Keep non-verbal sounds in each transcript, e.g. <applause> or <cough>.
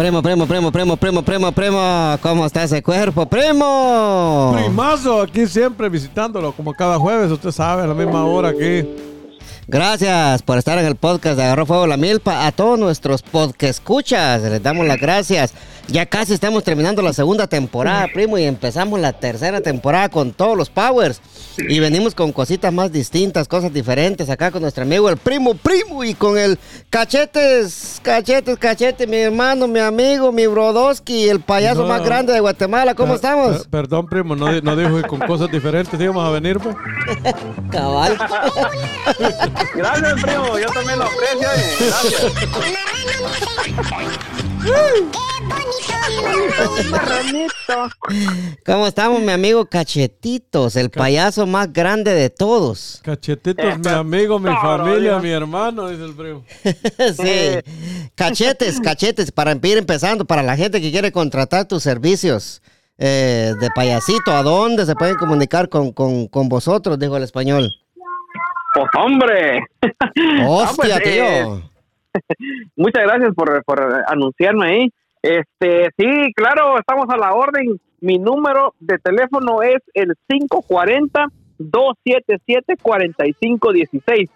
Primo, primo, primo, primo, primo, primo, primo. ¿Cómo está ese cuerpo, primo? Primazo, aquí siempre visitándolo, como cada jueves, usted sabe, a la misma hora aquí. Gracias por estar en el podcast de Agarró Fuego la Milpa. A todos nuestros podcast escuchas, les damos las gracias. Ya casi estamos terminando la segunda temporada, primo, y empezamos la tercera temporada con todos los powers. Y venimos con cositas más distintas, cosas diferentes acá con nuestro amigo el primo, primo, y con el cachetes, cachetes, cachetes, mi hermano, mi amigo, mi Brodowski, el payaso No. más grande de Guatemala. ¿Cómo Per- estamos? per- perdón, primo, no, no dijo que con cosas diferentes íbamos a venir, pues. <laughs> Cabal. <laughs> Gracias, primo. Yo también lo aprecio. oye. Gracias. Marranito. ¿Cómo estamos, mi amigo Cachetitos, el payaso más grande de todos? Cachetitos, mi amigo, mi familia, Dios. mi hermano, dice el primo. <laughs> sí. Cachetes, cachetes, para ir empezando, para la gente que quiere contratar tus servicios eh, de payasito, ¿a dónde se pueden comunicar con, con, con vosotros? Dijo el español. Pues, hombre. Hostia, <laughs> Ah, pues, eh. <laughs> Muchas gracias por, por anunciarme ahí. Este, sí, claro, estamos a la orden. Mi número de teléfono es el 540-277-4516.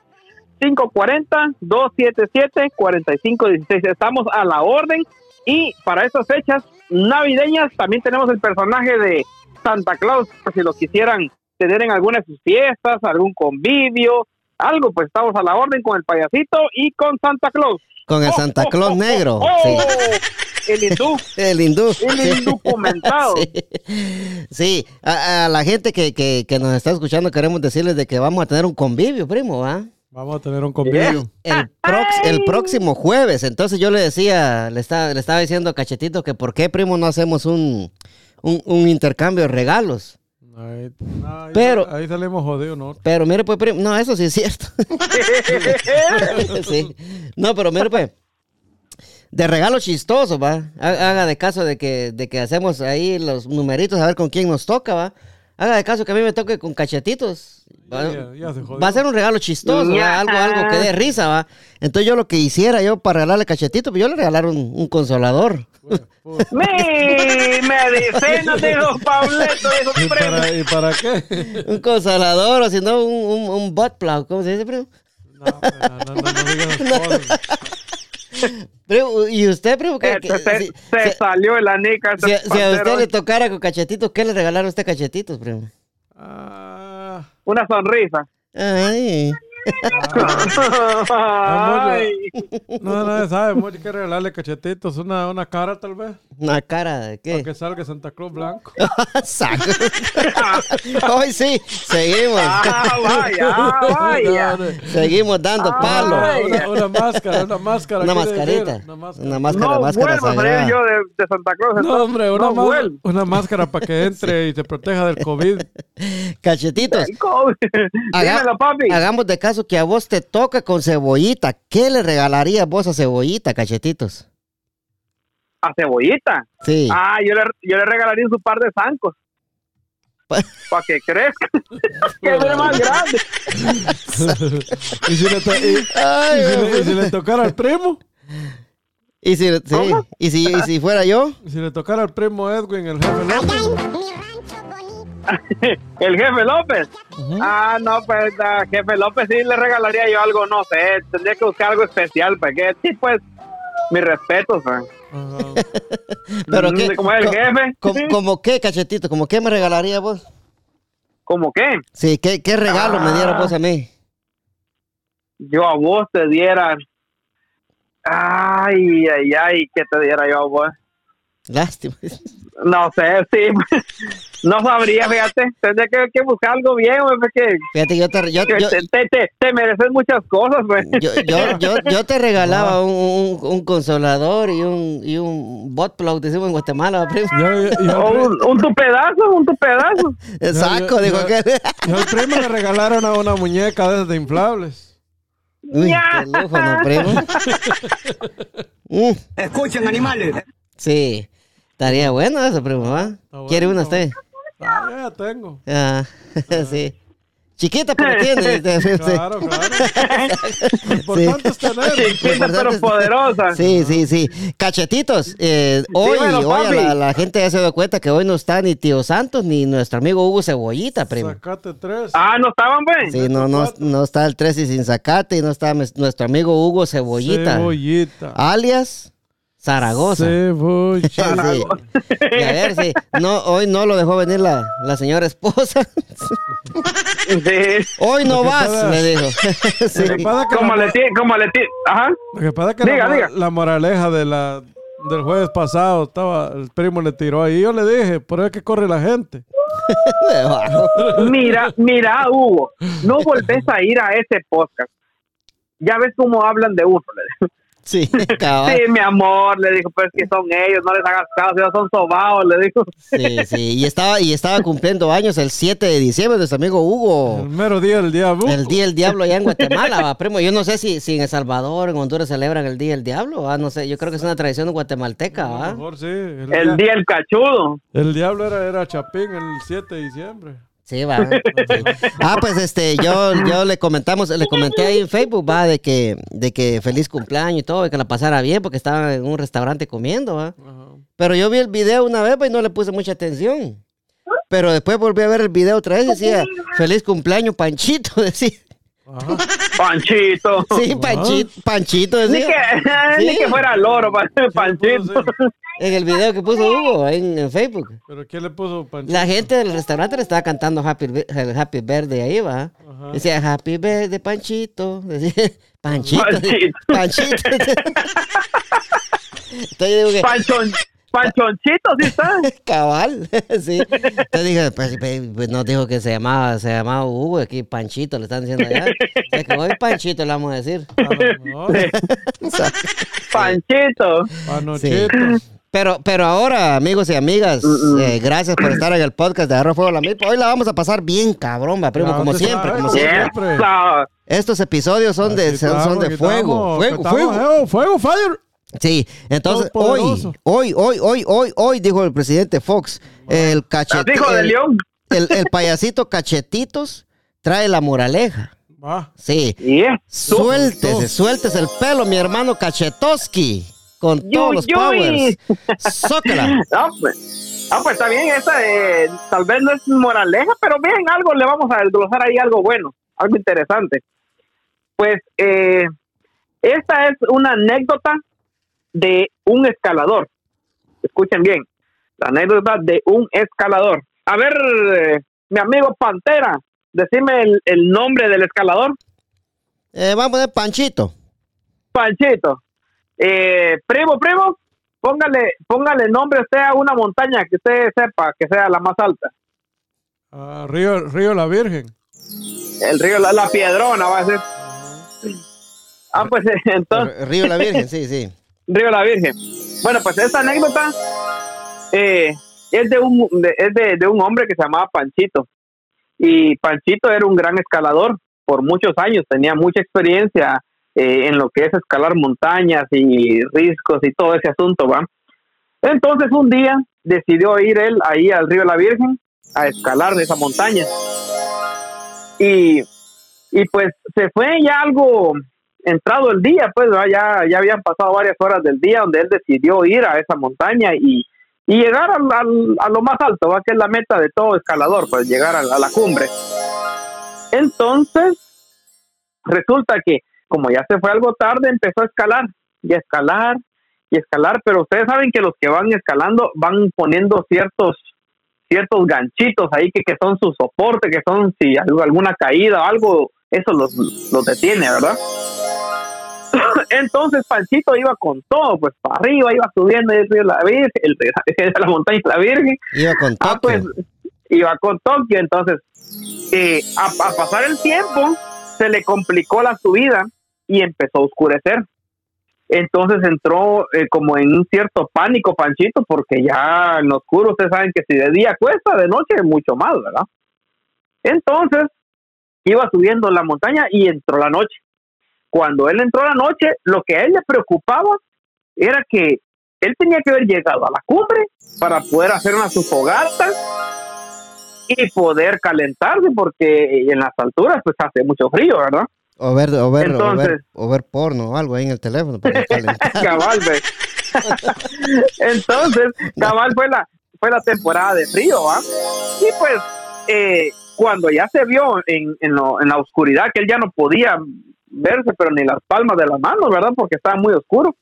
540-277-4516. Estamos a la orden. Y para estas fechas navideñas también tenemos el personaje de Santa Claus, por si lo quisieran tener en alguna de sus fiestas, algún convivio, algo, pues estamos a la orden con el payasito y con Santa Claus. Con el Oh, Santa oh, Claus oh, negro. oh, sí. <laughs> El hindú. El hindú. El <laughs> sí. indocumentado. Sí, Sí, a, a la gente que, que, que nos está escuchando queremos decirles de que vamos a tener un convivio, primo, ¿va? Vamos a tener un convivio. El, prox- el próximo jueves. Entonces yo le decía, le estaba, le estaba diciendo a Cachetito que por qué, primo, no hacemos un, un, un intercambio de regalos. Ahí, ahí- Pero- ahí salimos jodidos, ¿no? Pero mire, pues, primo, no, eso sí es cierto. <laughs> sí. No, pero mire, pues, de regalo chistoso, va. Ha- Haga de caso de que, de que hacemos ahí los numeritos a ver con quién nos toca, va. Haga de caso que a mí me toque con cachetitos. ¿Va? Ya, ya se jodió. Va a ser un regalo chistoso, algo, algo que dé risa, va. Entonces yo lo que hiciera yo para regalarle cachetito, pues yo le regalar un, un consolador. Pues, Mi medicina, dijo Pauleto, dijo ¿Y primo. para, ¿Y para qué? Un consolador o si no, un, un, un butt plug, ¿cómo se dice, primo? No, pues, no, no, no, no digas. <laughs> Primo, ¿Y usted, primo? ¿qué- qué- Este, se, si- se si- salió el anica. Si, si a usted le tocara con cachetitos, ¿qué le regalaron a usted cachetitos, primo? Ah, Una sonrisa. Ay. no, nadie sabe, mucho que regalarle cachetitos, una, una cara tal vez, Una cara de para qué. que salga Santa Claus blanco. <laughs> Saco. Hoy sí, seguimos. Ah, vaya, ah, vaya. No, no, Seguimos dando Ah, palo. Ay. una, una máscara, una máscara. Una mascarita. decir, Una máscara. Una máscara, no máscara vuelvo yo de, de Santa Claus. No, hombre, una, no una máscara para que entre y se proteja del COVID. <laughs> Cachetitos. COVID. Haga- Dímelo, papi. Hagamos de caso que a vos te toca con cebollita. ¿Qué le regalarías vos a cebollita, cachetitos? A cebollita. Sí. Ah, yo le, yo le regalaría un par de zancos. <laughs> Pa- Para que crezca. <laughs> que es más grande. <laughs> y, si le to- y- y Ay, si le- y si le tocara al primo, y si. ¿Y, si, y si fuera yo, y si le tocara al primo Edwin, el jefe <laughs> El jefe López. Ah, no, pues a jefe López sí le regalaría yo algo, no sé. Tendría que buscar algo especial. Porque sí, pues, mis respetos. <laughs> pero qué, como el jefe. como qué, cachetito, como qué me regalaría vos? ¿Cómo qué? Sí, ¿qué, qué regalo me diera Ah. vos a mí? Yo a vos te diera. Ay, ay, ay, ¿qué te diera yo a vos? Lástima. <laughs> No sé, sí. <laughs> No sabría, fíjate. Tendría que, que buscar algo bien, güey, porque Fíjate, yo te, yo, te, te, te- te mereces muchas cosas, güey. yo, yo, yo, yo te regalaba un, un, un consolador y un, y un bot plug, decimos en Guatemala, primo. yo, yo- yo O al pri- un, un tu pedazo, un tu pedazo. <laughs> El yo- saco, yo- dijo que. yo al primo le regalaron a una muñeca de inflables. Uy, qué lujo, ¿no, primo? <laughs> Mm, Escuchen, animales. sí, estaría bueno eso, primo, ¿va? bueno, ¿Quiere una usted? Ah, ya tengo. Ah, <laughs> sí. Chiquita, pero tiene. <laughs> sí. Claro, claro. <laughs> Lo importante es tener. Chiquita importante pero es- poderosa. Sí, sí, sí. Cachetitos, eh, hoy, Dímelo, hoy la, la gente ya se dio cuenta que hoy no está ni Tío Santos ni nuestro amigo Hugo Cebollita, primo. Sacate tres. Ah, ¿no estaban, pues? Sí, no, no, no está el 13 sin zacate y no está nuestro amigo Hugo Cebollita, Cebollita. alias Zaragoza. Cebolla. <laughs> Sí. Y a ver si no, hoy no lo dejó venir la, la señora esposa. <laughs> Sí. Hoy no vas, pasa- le dijo. Sí. Como le tiene, como le tiene. Ajá. Lo que pasa es que Diga, la, diga. la moraleja de la, del jueves pasado estaba, el primo le tiró ahí. Yo le dije, por eso es que corre la gente. <laughs> Mira, mira, Hugo, no volvés a ir a ese podcast. Ya ves cómo hablan de uno. Sí, <laughs> cabal. Sí, mi amor, le dijo, pues que son ellos, no les hagas caso, ellos son sobados, le dijo. Sí, sí. Y estaba, y estaba cumpliendo años el 7 de diciembre, nuestro amigo Hugo. El mero día del diablo. El Día del Diablo allá en Guatemala, va, primo. Yo no sé si, si en El Salvador, en Honduras celebran el Día del Diablo, va, no sé. Yo creo que es una tradición guatemalteca, A lo va. mejor sí. El, El día, día el cachudo. el diablo era, era Chapín el 7 de diciembre. Sí, va. sí. Ah, pues este, yo, yo le comentamos, le comenté ahí en Facebook, va, de que, de que feliz cumpleaños y todo, y que la pasara bien, porque estaba en un restaurante comiendo, va. Ajá. Pero yo vi el video una vez pues, y no le puse mucha atención. Pero después volví a ver el video otra vez y decía, feliz cumpleaños, Panchito, <laughs> decía. Ajá. Panchito. Sí, Panchito, Panchito, Ni que, Sí. ni que fuera loro, pa- Panchito. En el video que puso Hugo ahí en, en Facebook. ¿Pero quién le puso panchito? La gente del restaurante le estaba cantando Happy, el Happy Birthday ahí, va. Ajá. Decía Happy Birthday, Panchito. Decía, <laughs> Panchito. Panchito. <laughs> Panchito. <laughs> Entonces digo que, Panchon, Panchonchito, sí está. <laughs> cabal, <laughs> sí. Entonces dije, pues, pues, pues, no dijo que se llamaba, se llamaba Hugo, aquí Panchito, le están diciendo allá. Es que hoy Panchito le vamos a decir. Panchito. <laughs> Panochito. Pero, pero ahora, amigos y amigas, eh, gracias por estar en el podcast de Agarro Fuego a la Milpa. Hoy la vamos a pasar bien cabrón, va, primo, Claro, como siempre, como sí. siempre. Estos episodios son de, son, de fuego, estamos, fuego, estamos, fuego. eh, fuego, fire. Sí, entonces hoy, hoy, hoy, hoy, hoy, hoy, dijo el presidente Fox, el Hijo cachetito, el, el- el <laughs> payasito cachetitos trae la moraleja. Sí, suéltese, suéltese el pelo, mi hermano Cachetoski, con Yuy, todos los powers. Zócala. <laughs> No, pues, ah, pues está bien, esa eh, tal vez no es moraleja, pero bien, algo le vamos a desglosar ahí, algo bueno, algo interesante. Pues eh, esta es una anécdota de un escalador. Escuchen bien, la anécdota de un escalador. A ver, eh, mi amigo Pantera, decime el, el nombre del escalador. Eh, vamos a poner Panchito. Panchito. Eh, primo, primo, póngale, póngale nombre usted a una montaña que usted sepa que sea la más alta. Ah, Río, Río La Virgen. El río La, la Piedrona va a ser. Ah, pues <laughs> entonces, Río La Virgen, sí, sí. Río La Virgen. Bueno, pues esta anécdota eh, es, de un, de, es de, de un hombre que se llamaba Panchito. Y Panchito era un gran escalador por muchos años, tenía mucha experiencia eh, en lo que es escalar montañas y riscos y todo ese asunto, ¿va? Entonces un día decidió ir él ahí al río La Virgen a escalar de esa montaña. Y, y pues se fue ya algo entrado el día, pues ya, ya habían pasado varias horas del día donde él decidió ir a esa montaña y, y llegar al- a lo más alto, ¿va? que es la meta de todo escalador, pues llegar a, a la cumbre. Entonces, resulta que como ya se fue algo tarde, empezó a escalar y a escalar y escalar, pero ustedes saben que los que van escalando van poniendo ciertos ciertos ganchitos ahí que, que son su soporte, que son si alguna caída o algo, eso los, los detiene, ¿verdad? Entonces Panchito iba con todo, pues para arriba, iba subiendo el río La Virgen, el, <laughs> la montaña de la Virgen, Iba con Ah, toque. pues iba con Tokio. Entonces, eh, a, a pasar el tiempo, se le complicó la subida y empezó a oscurecer. Entonces entró eh, como en un cierto pánico, Panchito, porque ya en lo oscuro ustedes saben que si de día cuesta, de noche mucho más, ¿verdad? Entonces, iba subiendo la montaña y entró la noche. Cuando él entró la noche, lo que a él le preocupaba era que él tenía que haber llegado a la cumbre para poder hacer una su fogata y poder calentarse porque en las alturas pues hace mucho frío, ¿verdad? O ver, o ver, o ver, o ver porno o algo ahí en el teléfono. para <laughs> cabal. <laughs> Entonces, cabal fue la, fue la temporada de frío, ¿ah? Y pues, eh, cuando ya se vio en, en, lo- en la oscuridad, que él ya no podía verse, pero ni las palmas de las manos, ¿verdad? Porque estaba muy oscuro.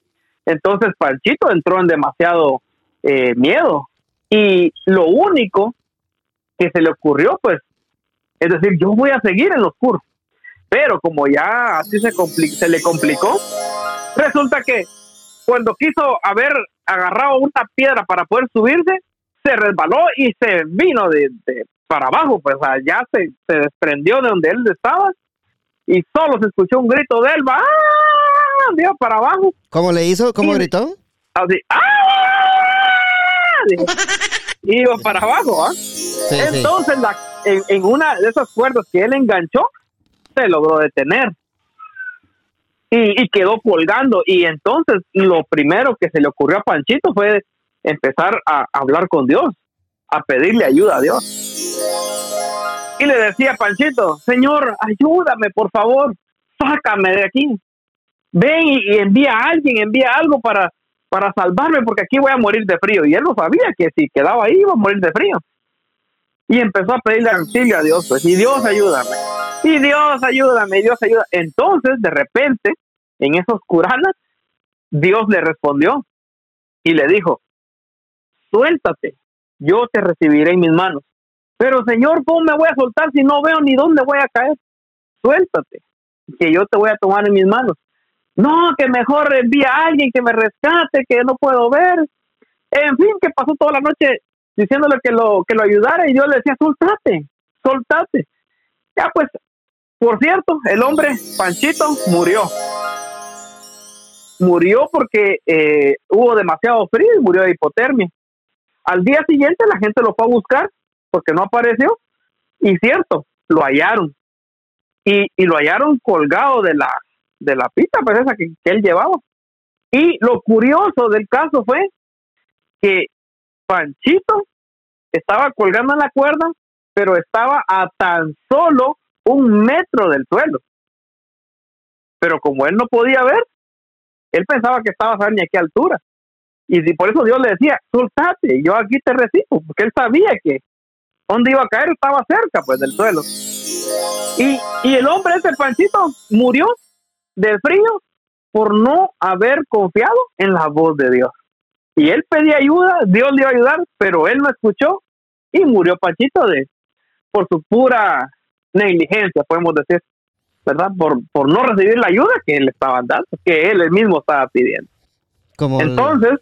Entonces, Panchito entró en demasiado eh, miedo. Y lo único que se le ocurrió, pues, es decir, yo voy a seguir en lo oscuro. Pero como ya así se, se le complicó, resulta que cuando quiso haber agarrado una piedra para poder subirse, se resbaló y se vino de, de para abajo, pues allá se, se desprendió de donde él estaba y solo se escuchó un grito de él, ¡ah! Para abajo, ¿Cómo le hizo? ¿Cómo Sí. gritó? así, ¡ah! Dijo, y iba para abajo, ¿ah? Sí, sí. Entonces, la- en, en una de esas cuerdas que él enganchó, se logró detener. Y, y quedó colgando. Y entonces, lo primero que se le ocurrió a Panchito fue empezar a hablar con Dios, a pedirle ayuda a Dios. Y le decía a Panchito, Señor, ayúdame, por favor, sácame de aquí. Ven y, envía a alguien, envía algo para, para salvarme, porque aquí voy a morir de frío. Y él no sabía que si quedaba ahí iba a morir de frío y empezó a pedirle auxilio a Dios, pues, y Dios ayúdame, y Dios ayúdame, y Dios ayuda. Entonces, de repente, en esa oscurana, Dios le respondió y le dijo, suéltate, yo te recibiré en mis manos. Pero Señor, ¿cómo me voy a soltar si no veo ni dónde voy a caer? Suéltate, que yo te voy a tomar en mis manos. No, que mejor envía a alguien que me rescate, que no puedo ver. En fin, que pasó toda la noche diciéndole que lo que lo ayudara y yo le decía, soltate, soltate. Ya pues, por cierto, el hombre, Panchito, murió. Murió porque eh, hubo demasiado frío y murió de hipotermia. Al día siguiente la gente lo fue a buscar porque no apareció y cierto, lo hallaron. Y, y lo hallaron colgado de la, de la pita, pues esa que, que él llevaba. Y lo curioso del caso fue que Panchito estaba colgando en la cuerda, pero estaba a tan solo un metro del suelo. Pero como él no podía ver, él pensaba que estaba a ni a qué altura. Y por eso Dios le decía, soltate, yo aquí te recibo, porque él sabía que donde iba a caer estaba cerca pues del suelo. Y, y el hombre ese Panchito murió de frío por no haber confiado en la voz de Dios. Y él pedía ayuda, Dios le iba a ayudar, pero él no escuchó y murió Panchito de por su pura negligencia, podemos decir, ¿verdad? Por, por no recibir la ayuda que él estaba dando, que él, mismo estaba pidiendo. Como Entonces,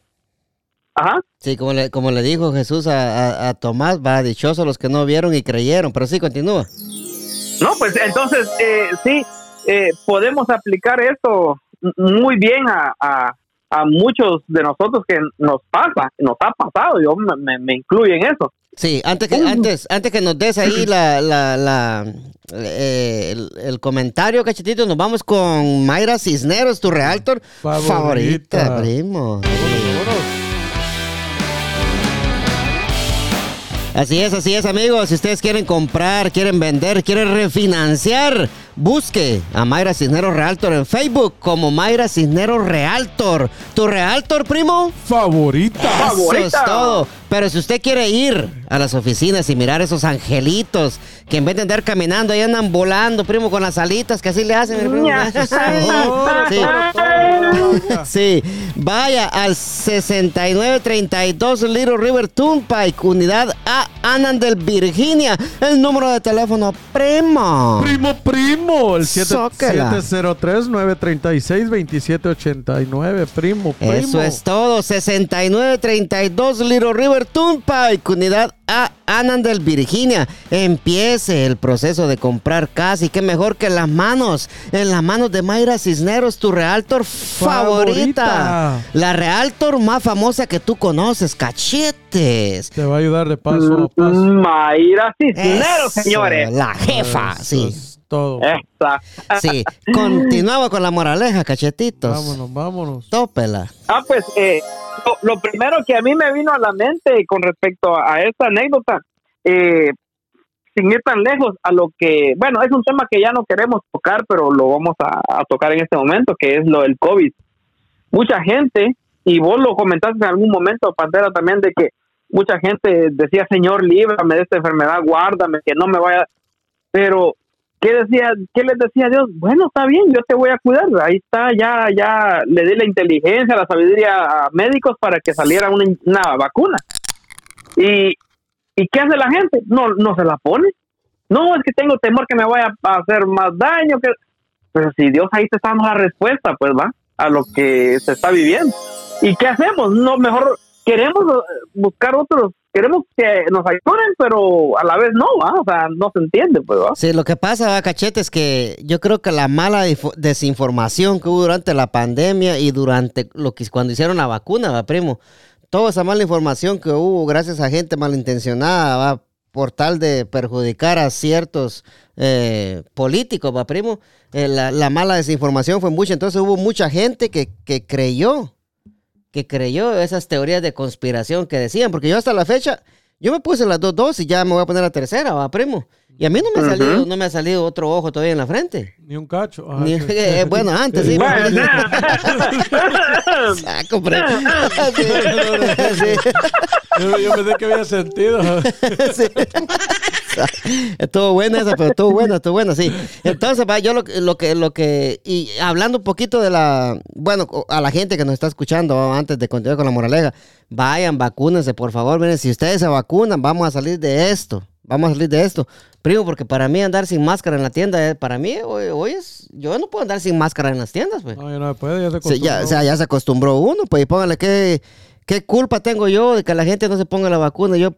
ajá, sí, como le, como le dijo Jesús a, a- a Tomás, va dichosos los que no vieron y creyeron. Pero sí, continúa. no, pues entonces eh, sí, eh, podemos aplicar esto muy bien a, a, a muchos de nosotros que nos pasa, nos ha pasado, yo me, me, me incluyo en eso. Sí, antes que, antes, antes que nos des ahí <clears throat> la, la, la, eh, el, el comentario, cachetito, nos vamos con Mayra Cisneros, tu realtor favorita, Favorita. primo. Así es, así es, amigos. Si ustedes quieren comprar, quieren vender, quieren refinanciar, busque a Mayra Cisneros Realtor en Facebook como Mayra Cisneros Realtor. ¿Tu Realtor, primo? Favorita. Eso Favorita. es todo. Pero si usted quiere ir a las oficinas y mirar esos angelitos que en vez de andar caminando ahí andan volando, primo, con las alitas que así le hacen. el primo. <laughs> Sí. Sí, vaya al 6932 Little River Turnpike, unidad A, Anandel, Virginia. El número de teléfono, primo. Primo, primo. El siete- Zócala. 703-936-2789. Primo, primo. Eso es todo. 6932 Little River Turnpike, unidad A, Anandel, Virginia. Empiece el proceso de comprar casa y qué mejor que las manos, en las manos de Mayra Cisneros, tu realtor favorita. Favorita. La realtor más famosa que tú conoces, cachetes. Te va a ayudar de paso a paso. Mayra Cisneros, Eso, señores. La jefa, Eso sí. Todo. Esa. Sí. Continuamos con la moraleja, cachetitos. Vámonos, vámonos. Tópela. Ah, pues eh, lo, lo primero que a mí me vino a la mente con respecto a, a esta anécdota eh, sin ir tan lejos a lo que, bueno, es un tema que ya no queremos tocar, pero lo vamos a, a tocar en este momento, que es lo del COVID. Mucha gente, y vos lo comentaste en algún momento, Pantera, también, de que mucha gente decía, Señor, líbrame de esta enfermedad, guárdame, que no me vaya. Pero, ¿qué decía? ¿Qué les decía Dios? Bueno, está bien, yo te voy a cuidar. Ahí está, ya, ya le di la inteligencia, la sabiduría a médicos para que saliera una, una vacuna. Y, ¿Y qué hace la gente? No, no se la pone. No, es que tengo temor que me vaya a hacer más daño. Que... Pero si Dios ahí te está dando la respuesta, pues va, a lo que se está viviendo. ¿Y qué hacemos? No, mejor queremos buscar otros, queremos que nos ayuden, pero a la vez no, ¿va? o sea, no se entiende, pues, ¿va? Sí, lo que pasa, ¿va, cachete, es que yo creo que la mala desinformación que hubo durante la pandemia y durante lo que cuando hicieron la vacuna, va, primo, toda esa mala información que hubo gracias a gente malintencionada, va, por tal de perjudicar a ciertos eh, políticos, va, primo, eh, la, la mala desinformación fue mucha, entonces hubo mucha gente que, que creyó que creyó esas teorías de conspiración que decían, porque yo hasta la fecha, yo me puse las dos dosis y ya me voy a poner la tercera, va, primo. Y a mí no me ha salido, no me ha salido otro ojo todavía en la frente. Ni un cacho. Ah, Ni- sí. eh, bueno, antes sí. Bueno. <laughs> <laughs> Sí, sí. Yo, yo pensé que había sentido. <laughs> Sí. <laughs> Estuvo buena esa, pero estuvo buena, estuvo buena, sí. Entonces, va, yo lo, que- lo que, lo que, y hablando un poquito de la, bueno, a la gente que nos está escuchando, antes de continuar con la moraleja, vayan, vacúnense, por favor, miren, si ustedes se vacunan, vamos a salir de esto, vamos a salir de esto. Primo, porque para mí andar sin máscara en la tienda, eh, para mí hoy, hoy es, yo no puedo andar sin máscara en las tiendas, pues. No, ya no puede, ya se Sí, ya, acostumbró. o sea, ya se acostumbró uno, pues y póngale qué, qué culpa tengo yo de que la gente no se ponga la vacuna. Yo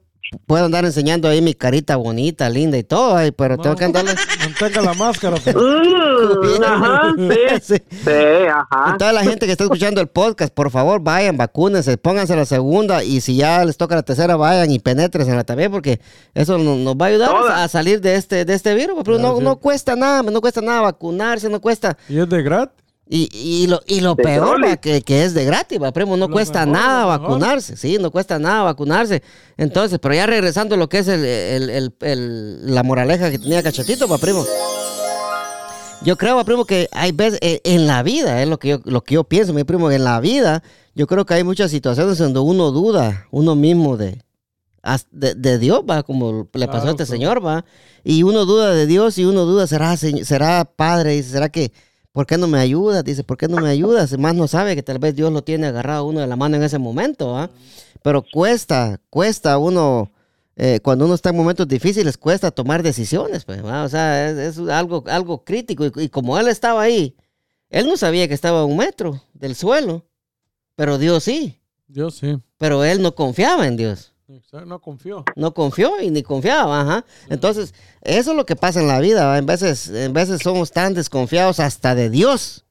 puedo andar enseñando ahí mi carita bonita, linda y todo, pero tengo que andarle. <laughs> Mantenga la máscara. <laughs> ajá, <laughs> sí, Sí. sí, ajá. Toda la gente que está escuchando el podcast, por favor, vayan, vacúnense, pónganse la segunda y si ya les toca la tercera, vayan y penetresela también porque eso no- nos va a ayudar Todas. a salir de este, de este virus. Pero no, no cuesta nada, no cuesta nada vacunarse, no cuesta. Y es de gratis. Y, y lo, y lo peor, va, que, que es de gratis, va, primo, no Lo cuesta mejor, nada vacunarse, sí, no cuesta nada vacunarse. Entonces, pero ya regresando a lo que es el, el- el- la moraleja que tenía Cachetito, va, primo. Yo creo, va, primo, que hay veces eh, en la vida, es lo que, yo, lo que yo pienso, mi primo, en la vida, yo creo que hay muchas situaciones donde uno duda, uno mismo de, de, de Dios, va, como le pasó a este claro. señor, va. Y uno duda de Dios y uno duda, ¿será, será padre? ¿será que, por qué no me ayudas? Dice, ¿por qué no me ayudas? Más no sabe que tal vez Dios lo tiene agarrado a uno de la mano en ese momento, va. Pero cuesta, cuesta uno, eh, cuando uno está en momentos difíciles, cuesta tomar decisiones, pues, ¿va? O sea, es, es algo, algo crítico. Y, y como él estaba ahí, él no sabía que estaba a un metro del suelo, pero Dios sí. Yo sí. Pero él no confiaba en Dios. No confió. No confió y ni confiaba, ajá. Entonces, eso es lo que pasa en la vida, ¿va? En veces, en veces somos tan desconfiados hasta de Dios,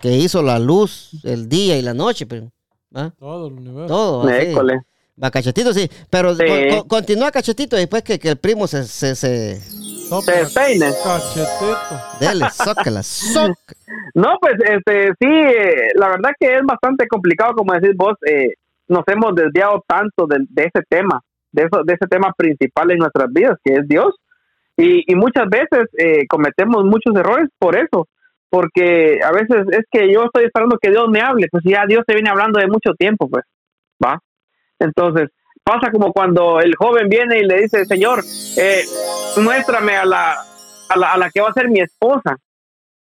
que hizo la luz, el día y la noche, pero, ¿va? Todo el universo. Todo, ¿va? Sí. École. Va, cachetito, sí. Pero Sí. con- con- continúa cachetito después que, que el primo se, se, se... Topa, Se peine. Cachetito. Dele, zócala, zoc. <laughs> No, pues este sí, eh, la verdad que es bastante complicado, como decís vos, eh, nos hemos desviado tanto de, de ese tema, de eso, de ese tema principal en nuestras vidas, que es Dios, y, muchas veces eh, cometemos muchos errores por eso, porque a veces es que yo estoy esperando que Dios me hable, pues ya Dios te viene hablando de mucho tiempo, pues, va. Entonces pasa como cuando el joven viene y le dice, Señor, eh, muéstrame a la, a la a la que va a ser mi esposa.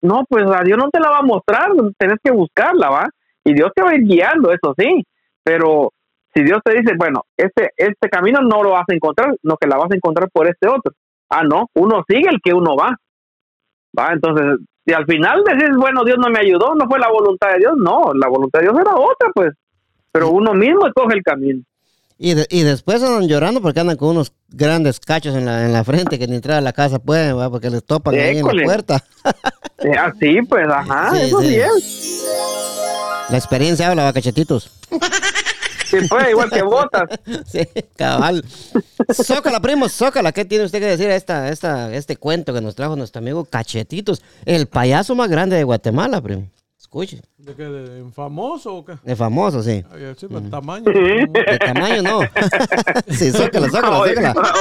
No, pues a Dios no te la va a mostrar, tenés que buscarla, ¿va? Y Dios te va a ir guiando, eso sí, pero si Dios te dice, bueno, este, este camino no lo vas a encontrar, no que la vas a encontrar por este otro. Ah, no, uno sigue el que uno va, ¿va? Entonces, si al final decís, bueno, Dios no me ayudó, no fue la voluntad de Dios, no, la voluntad de Dios era otra, pues, pero uno mismo escoge el camino. Y, de- y después andan llorando porque andan con unos grandes cachos en la, en la frente que ni entrar a la casa pueden, ¿va? porque les topan ahí en la puerta. Eh, así, pues, ajá, Sí, eso sí, sí. es. La experiencia habla, cachetitos. <laughs> Sí, pues, igual que botas. <laughs> Sí, cabal. Zócala, primo, zócala. ¿Qué tiene usted que decir a esta, esta, este cuento que nos trajo nuestro amigo Cachetitos? El payaso más grande de Guatemala, primo. Escuche, ¿De qué? ¿De famoso o qué? de famoso, sí. Ay, sí, pues, tamaño. De tamaño no. <laughs> sí, zócala, zócala, Oye, zócala.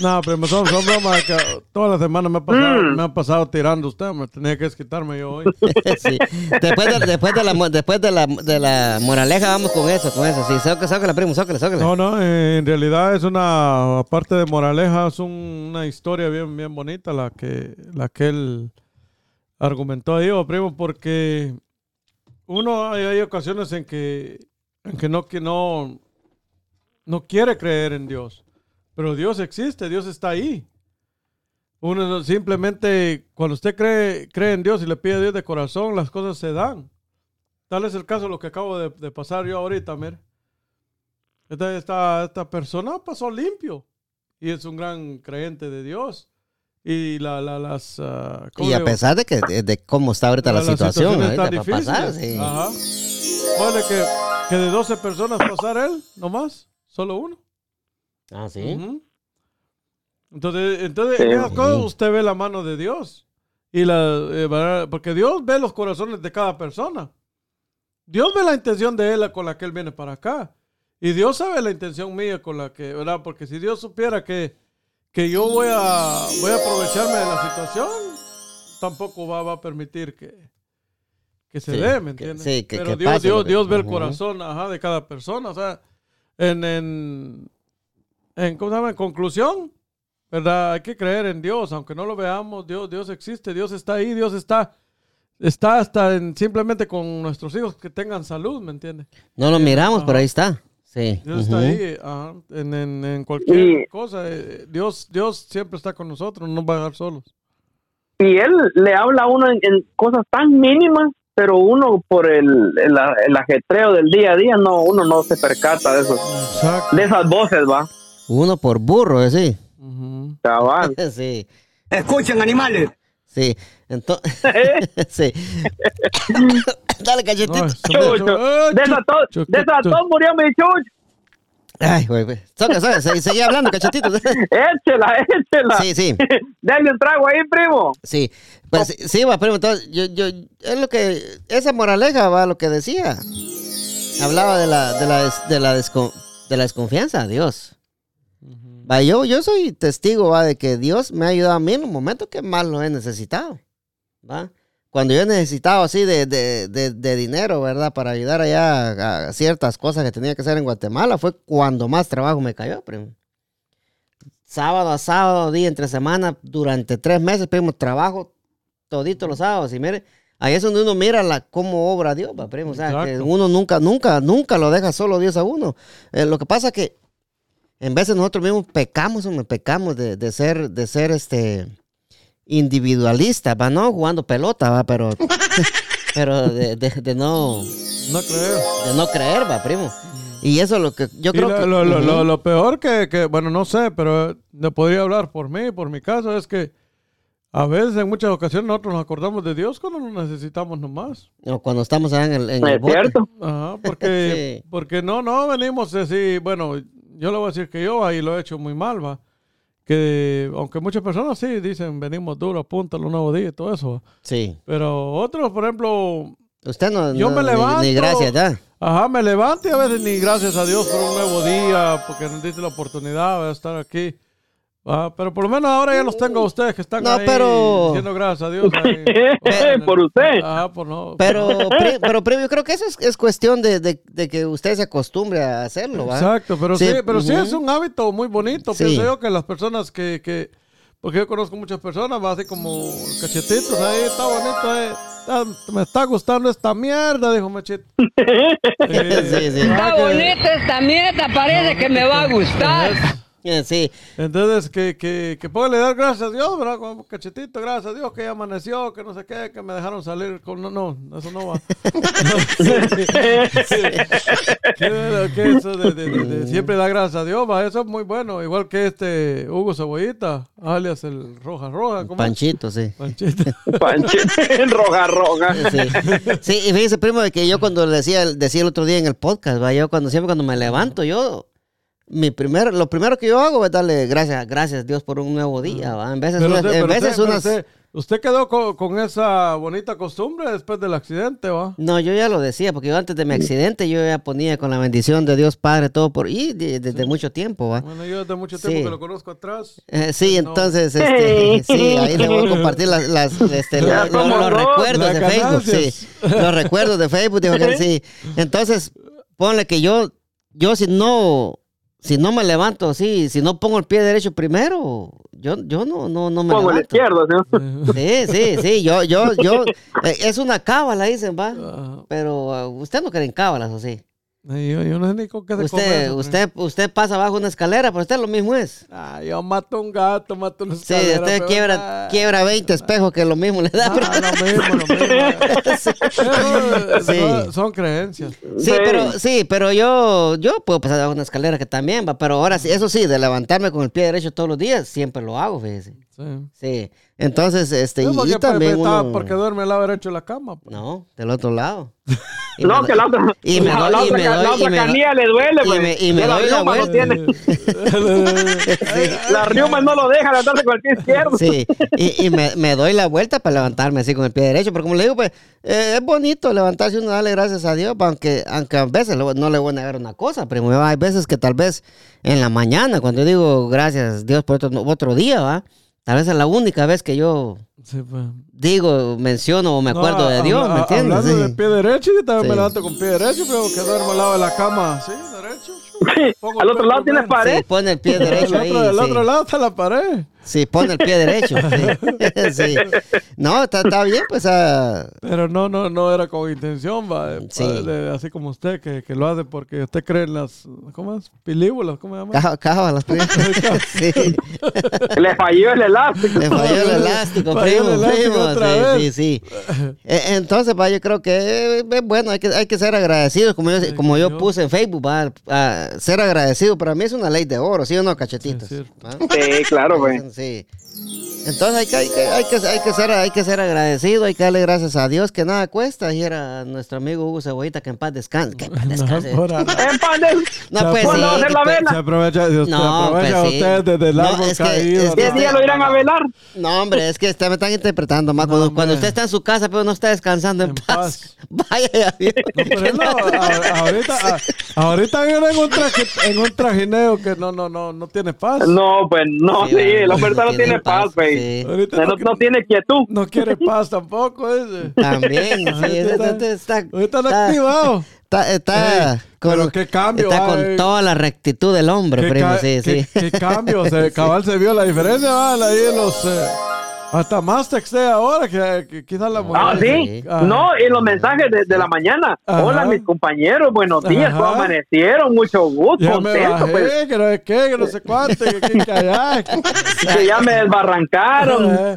No, primo, son, son bromas que toda la semana me, ha pasado, Mm. me han pasado tirando usted. Me tenía que desquitarme yo hoy. <laughs> Sí. Después, de, después, de la, después de, la, de la moraleja, vamos con eso, con eso. Sí, primo, sócala, sócala. No, no, en realidad es una, aparte de moraleja, es un- una historia bien, bien bonita la que, la que él argumentó ahí, oh, primo, porque uno hay, hay ocasiones en que, en que no, que no, no quiere creer en Dios, pero Dios existe, Dios está ahí. Uno no- simplemente, cuando usted cree, cree en Dios y le pide a Dios de corazón, las cosas se dan. Tal es el caso de lo que acabo de, de pasar yo ahorita, mire. Esta, esta, esta persona pasó limpio y es un gran creyente de Dios. Y la, la- las... ¿cómo Y a pesar de que de, de cómo está ahorita la, Las situación, situaciones ahorita están para pasar, sí. Ajá. Ponle que, que de 12 personas pasar él, nomás, solo uno. Ah, sí. Entonces, entonces Sí. en esas cosas usted ve la mano de Dios. Y la, eh, porque Dios ve los corazones de cada persona. Dios ve la intención de él con la que él viene para acá. Y Dios sabe la intención mía con la que, ¿verdad? Porque si Dios supiera que, que yo voy a, voy a aprovecharme de la situación, tampoco va, va a permitir que, que se Sí, dé, ¿me que- entiendes? sí, que- Pero que Dios, Dios, que- Dios ve el corazón ajá, de cada persona. O sea, en, en, en, ¿cómo se llama? En conclusión, ¿verdad? Hay que creer en Dios, aunque no lo veamos, Dios, Dios existe, Dios está ahí, Dios está, está hasta en, simplemente con nuestros hijos que tengan salud, ¿me entiendes? No lo miramos, Ajá. pero ahí está. Sí. Dios ujú. está ahí, ajá, en, en, en cualquier Y- cosa. eh, Dios, Dios siempre está con nosotros, no nos va a dejar solos. y él le habla a uno en, en cosas tan mínimas, pero uno por el, el, el ajetreo del día a día, no, uno no se percata de esos, Exacto. de esas voces, va, Uno por burro, eh, sí. Ujú. cabal. <laughs> sí. Escuchen, animales. Sí. Entonces, <laughs> <laughs> sí. Dale, cachetito. ¡Eh, desató, chu- chu- desató, chu- murió mi chucho. Ay, güey, güey. Soca, soca, se- seguí hablando, cachetito. Échela, échela. Sí, sí. Dale un trago ahí, primo. Sí, pues sí, sí, va, primo, entonces, yo, yo, es lo que, esa moraleja va lo que decía. Hablaba de la, de la, des- de la, descon- de la desconfianza a Dios. Va, yo, yo soy testigo, va, de que Dios me ha ayudado a mí en un momento que más lo he necesitado, va. Cuando yo he necesitado así de, de, de, de dinero, ¿verdad? Para ayudar allá a, a ciertas cosas que tenía que hacer en Guatemala, fue cuando más trabajo me cayó, primo sábado a sábado, día entre semana, durante tres meses, primo, trabajo todito los sábados. Y mire, ahí es donde uno mira la, cómo obra Dios, va, primo. O sea, que uno nunca, nunca, nunca lo deja solo Dios a uno. Eh, lo que pasa que en veces nosotros mismos pecamos, hombre, pecamos de, de ser, de ser este individualistas, va, no jugando pelota, va, pero, <laughs> pero de, de- de no, No creer. de no creer, va, primo. Y eso es lo que yo creo lo, que. lo- lo- lo- lo peor que, que, bueno, no sé, pero no podría hablar por mí, por mi caso, es que a veces, en muchas ocasiones, nosotros nos acordamos de Dios cuando lo necesitamos nomás. O cuando estamos en el, en el Es cierto. Ajá, porque, <laughs> Sí. porque no, no venimos así, bueno, yo le voy a decir que yo ahí lo he hecho muy mal, va. Que aunque muchas personas sí dicen, venimos duro, apúntalo un nuevo día y todo eso. Sí. Pero otros, por ejemplo, Usted no, Yo no- me ni- levanto. Ni, gracias, ¿ya? Ajá, me levanto y a veces ni gracias a Dios por un nuevo día, porque nos diste la oportunidad de estar aquí. Ah, pero por lo menos ahora ya los tengo a ustedes que están No, ahí pero- diciendo gracias a Dios. ahí. <laughs> Por usted. Por no. Pero, pri- pero primo, yo creo que eso es, es cuestión de, de- de que usted se acostumbre a hacerlo, ¿va? Exacto, pero sí, Sí, pero sí es un hábito muy bonito, Sí. pienso yo, que las personas que, que porque yo conozco muchas personas, va así como cachetitos ahí, está bonito, eh. Ah, me está gustando esta mierda, dijo Machete. <laughs> Sí, sí. ah, que- bonita esta mierda, parece que me va a gustar. Sí, Entonces, que, que, que puede dar gracias a Dios, ¿verdad? Como cachetito, gracias a Dios que ya amaneció, que no sé qué, que me dejaron salir con... No, no, eso no va. <laughs> que, que eso de, de- de- de siempre da gracias a Dios, va, eso es muy bueno. Igual que este Hugo Cebollita, alias el Roja Roja. ¿cómo es? Panchito, sí. Panchito. <laughs> Panche, roja, roja. Sí. Sí, y fíjese, primo, de que yo cuando le decía, decía el otro día en el podcast, ¿va? yo cuando siempre cuando me levanto, yo mi primer, lo primero que yo hago es darle gracias, gracias Dios por un nuevo día. ¿va? En veces, Pero unas- usted- en veces usted- unas- usted- usted quedó con, con esa bonita costumbre después del accidente, ¿va? No, yo ya lo decía, porque yo antes de mi accidente yo ya ponía con la bendición de Dios Padre todo por y de- desde mucho tiempo, ¿va? Bueno, yo desde mucho tiempo Sí. que lo conozco atrás. Eh, sí, No. entonces, este, sí, ahí le voy a compartir las, las, <laughs> este, los dos. recuerdos de Facebook, sí, los recuerdos de Facebook, dijo que <laughs> sí. Entonces, ponle que yo, yo si no, si no me levanto, sí, si no pongo el pie derecho primero, yo, yo no, no, no me Pongo el levanto. izquierdo, ¿no? <laughs> Sí, sí, sí, yo, yo, yo, <laughs> eh, es una cábala, dicen, va. Pero uh, usted no cree en cábalas, ¿o sí? y yo, yo no sé ni con qué se come Usted, eso, usted, usted pasa bajo una escalera, pero usted lo mismo es. Ah, yo mato un gato, mato una Sí, escalera, usted pero quiebra, nada. quiebra 20 espejos que lo mismo le da. Ah, pero- lo mismo, lo mismo. <laughs> Sí. son, son creencias. Sí, Sí. pero sí, pero yo, yo puedo pasar bajo una escalera que también va, pero ahora sí, eso sí, de levantarme con el pie derecho todos los días, siempre lo hago, fíjese. Sí. Sí. Entonces, este, No, y, porque, y también pues, está- uno- porque duerme al lado derecho de la cama. pues. No, del otro lado. Y <laughs> No, me que la otra, <laughs> y me <laughs> la, doy- la y otra, me doy- la y otra canilla le duele, y pues. me- y me la doy la riuma no vuelta. tiene. La riuma no lo deja levantarse con el pie izquierdo. Sí, y, y me, me doy la vuelta para levantarme así con el pie derecho, pero como le digo, pues eh, es bonito levantarse uno, darle gracias a Dios, aunque, aunque a veces no le voy a negar una cosa, primo, hay veces que tal vez en la mañana, cuando yo digo gracias Dios por otro, otro día, ¿va? Tal vez es la única vez que yo Sí, pues. digo, menciono o me No, acuerdo de Dios, habla- ¿me entiendes? Hablando de Sí. pie derecho, yo también Sí. me levanto con pie derecho, pero que duermo al lado de la cama. Sí, derecho. Pongo <laughs> Al otro lado tiene pared. Sí, pone el pie <laughs> derecho ahí. otro, del sí. otro lado está la pared. Sí, pone el pie derecho. <laughs> Sí. <laughs> Sí. No, está, está bien, pues. ah, Pero no, no, no era con intención, va. de- Sí. de- así como usted, que, que lo hace porque usted cree en las, ¿cómo es? Pilíbulas, ¿cómo se llama? caja, caja, las primeras. <laughs> Sí. Le falló el elástico. Le falló el elástico, Falló primo, el elástico primo. otra sí, vez. sí, sí. Eh, Entonces, va, yo creo que es bueno, hay que, hay que ser agradecidos, como yo, como yo yo- puse en Facebook, va, a ser agradecido para mí es una ley de oro, ¿sí o no, cachetitos? Sí. Sí, claro, güey. Sí. Entonces hay que, hay que, hay que, hay que ser, hay que ser agradecido, hay que darle gracias a Dios que nada cuesta. Y era nuestro amigo Hugo Cebollita que en paz descanse. Que en paz <laughs> descanse. No, de- No, pues ¿Cuándo va a sí, la pues- vela? Se aprovecha, usted No, aprovecha pues sí. usted desde el No, árbol es que- caído. es que- ¿Qué ¿no? día lo irán a velar? No, hombre, es que está- me están interpretando más. Cuando, No, cuando usted está en su casa, pero no está descansando en, En paz. paz. <laughs> Vaya ya vio. No, pero no, a- ahorita, a- ahorita viene en un, traje- en un trajineo que no, no, no, no tiene paz. No, pues no, Sí, sí, va, el hombre no tiene paz, güey. Sí. Ahorita No, no tiene quietud. no quiere <laughs> paz tampoco ese. También, sí, ese- está- está, ahorita está está- activado. Está, está Ey, pero qué cambio, Está con toda la rectitud del hombre, ¿Qué, primo, sí, qué- sí. qué cambio? Se, <laughs> cabal se vio la diferencia, ¿vale? Ahí en los... eh, hasta más texté ahora que, que quizás la Ah, mujer- sí. Ah. No, en los mensajes de, de la mañana. Ajá. Hola, mis compañeros, buenos días. ¿cómo amanecieron? Mucho gusto, Ya me bajé, pues. que no sé qué, que no sé cuánto, que, que, que allá. <laughs> Que ya me desbarrancaron.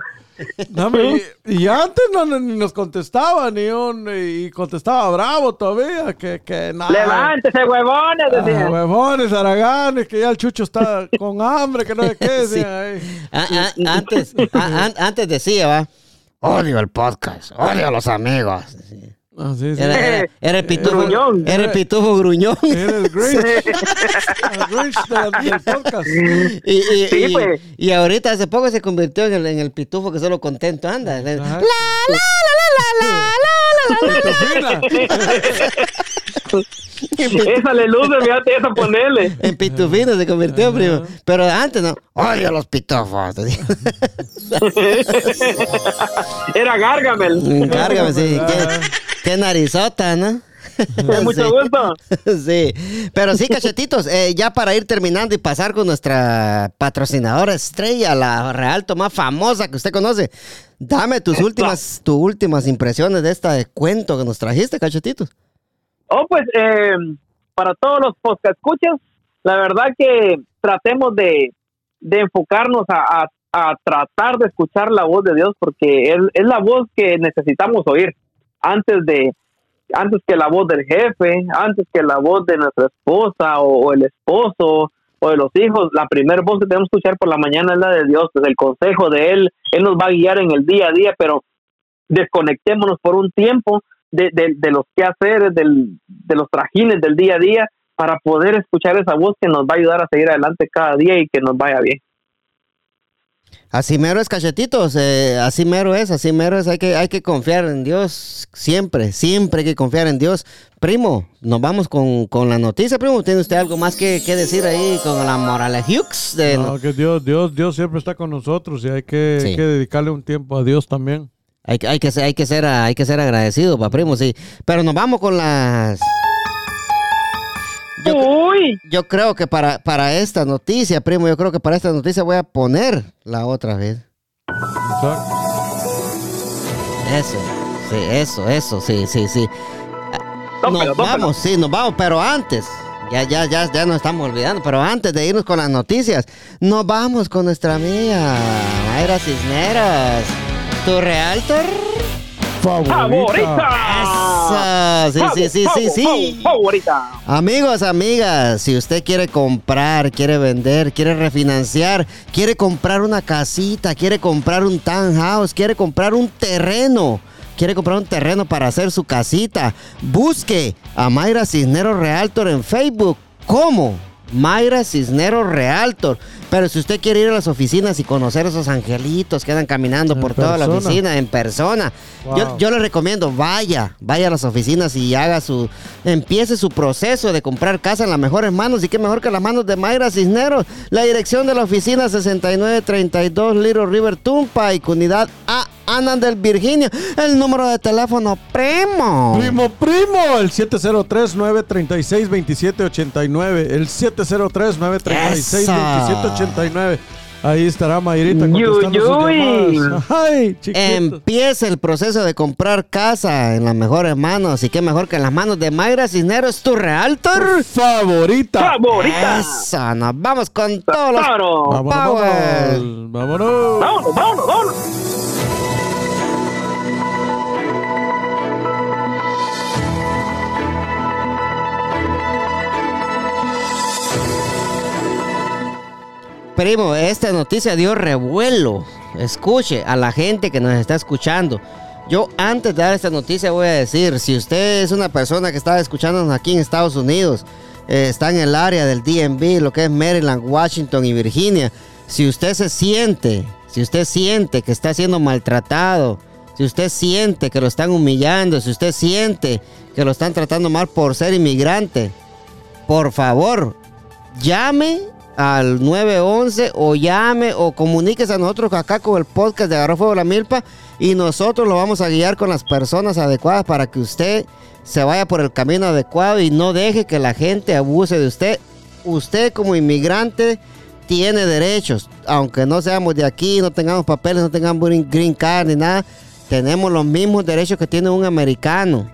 Eh, no, me- y, y antes no, ni nos contestaba ni un y contestaba bravo todavía que, que nada Levántese, huevones, Ah, decían. huevones, araganes, que ya el chucho está <laughs> con hambre, que no sé qué. ahí. Ah, ah, antes, an- antes decía, va. Odio el podcast, odio a los amigos. Sí. Ah, sí, sí. Era, era- era el pitufo Gruñón. Era el pitufo gruñón. Era el Grinch. El Grinch del, del podcast. Y, y, Sí, y- pues. y ahorita hace poco se convirtió en el, en el pitufo que solo contento anda. La, la, Ajá. la, la, la, la, la, la, la, la. Pitufina. <laughs> Esa le luce, fíjate, esa ponele. <laughs> En pitufino se convirtió, primo. Pero antes no. Odio a los pitufos. <laughs> Era Gargamel. Encárgame, sí. Qué, qué narizota, ¿no? Mucho Sí. gusto. Sí, pero sí, cachetitos, eh, ya para ir terminando y pasar con nuestra patrocinadora estrella, la Realto más famosa que usted conoce, dame tus últimas, tus últimas impresiones de este cuento que nos trajiste, cachetitos. Oh, pues, eh, para todos los podcast escuchas, la verdad que tratemos de, de enfocarnos a, a- a tratar de escuchar la voz de Dios, porque es, es la voz que necesitamos oír antes de antes que la voz del jefe, antes que la voz de nuestra esposa o, o el esposo o de los hijos, la primera voz que tenemos que escuchar por la mañana es la de Dios, pues el consejo de Él, Él nos va a guiar en el día a día, pero desconectémonos por un tiempo de, de, de los quehaceres, del, de los trajines del día a día para poder escuchar esa voz que nos va a ayudar a seguir adelante cada día y que nos vaya bien. Así mero es, cachetitos. eh, así mero es, así mero es. Hay que, hay que confiar en Dios siempre, siempre hay que confiar en Dios. Primo, nos vamos con, con la noticia, primo. ¿Tiene usted algo más que, que decir ahí con la moraleja Hughes? De, No, que Dios, Dios, Dios siempre está con nosotros y hay que, Sí. hay que dedicarle un tiempo a Dios también. Hay, que- hay, que ser, hay, que ser, hay que ser agradecido, pa, primo, sí. Pero nos vamos con las... Yo, Uy, yo creo que para, para esta noticia, primo, yo creo que para esta noticia voy a poner la otra vez. Eso, sí, eso, eso, sí, sí, sí. nos vamos, sí, nos vamos, pero antes, ya, ya, ya, ya nos estamos olvidando, pero antes de irnos con las noticias, nos vamos con nuestra amiga Mayra Cisneros, tu realtor. favorita. Eso, sí, sí, sí, sí, sí. Favorita. Amigos, amigas, si usted quiere comprar, quiere vender, quiere refinanciar, quiere comprar una casita, quiere comprar un townhouse, quiere comprar un terreno, quiere comprar un terreno para hacer su casita, busque a Mayra Cisneros Realtor en Facebook. ¿Cómo? Mayra Cisneros Realtor. Pero si usted quiere ir a las oficinas y conocer esos angelitos que andan caminando por toda la oficina en persona, Wow. yo, yo le recomiendo, vaya, vaya a las oficinas y haga su, empiece su proceso de comprar casa en las mejores manos y qué mejor que las manos de Mayra Cisneros. La dirección de la oficina 6932 Little River Turnpike, unidad A, Anandel, Virginia. El número de teléfono, primo. Primo, primo, el 703-936-2789. El 703-936-2789. Ahí estará Mayrita contestando sus Yuyuy. llamadas. Ay. Empieza el proceso de comprar casa en las mejores manos y qué mejor que en las manos de Mayra Cisneros, tu realtor. Favorita. Favorita. Eso, nos vamos con todos los vámonos. Vámonos. Vámonos, vámonos, vámonos. Primo, esta noticia dio revuelo. Escuche a la gente que nos está escuchando. Yo antes de dar esta noticia voy a decir, si usted es una persona que está escuchándonos aquí en Estados Unidos, eh, está en el área del DMV, lo que es Maryland, Washington y Virginia, si usted se siente, si usted siente que está siendo maltratado, si usted siente que lo están humillando, si usted siente que lo están tratando mal por ser inmigrante, por favor, llame al 911 o llame o comuníquese a nosotros acá con el podcast de Agarró Fuego la Milpa y nosotros lo vamos a guiar con las personas adecuadas para que usted se vaya por el camino adecuado y no deje que la gente abuse de usted. Usted como inmigrante tiene derechos, aunque no seamos de aquí, no tengamos papeles, no tengamos green- card ni nada, tenemos los mismos derechos que tiene un americano.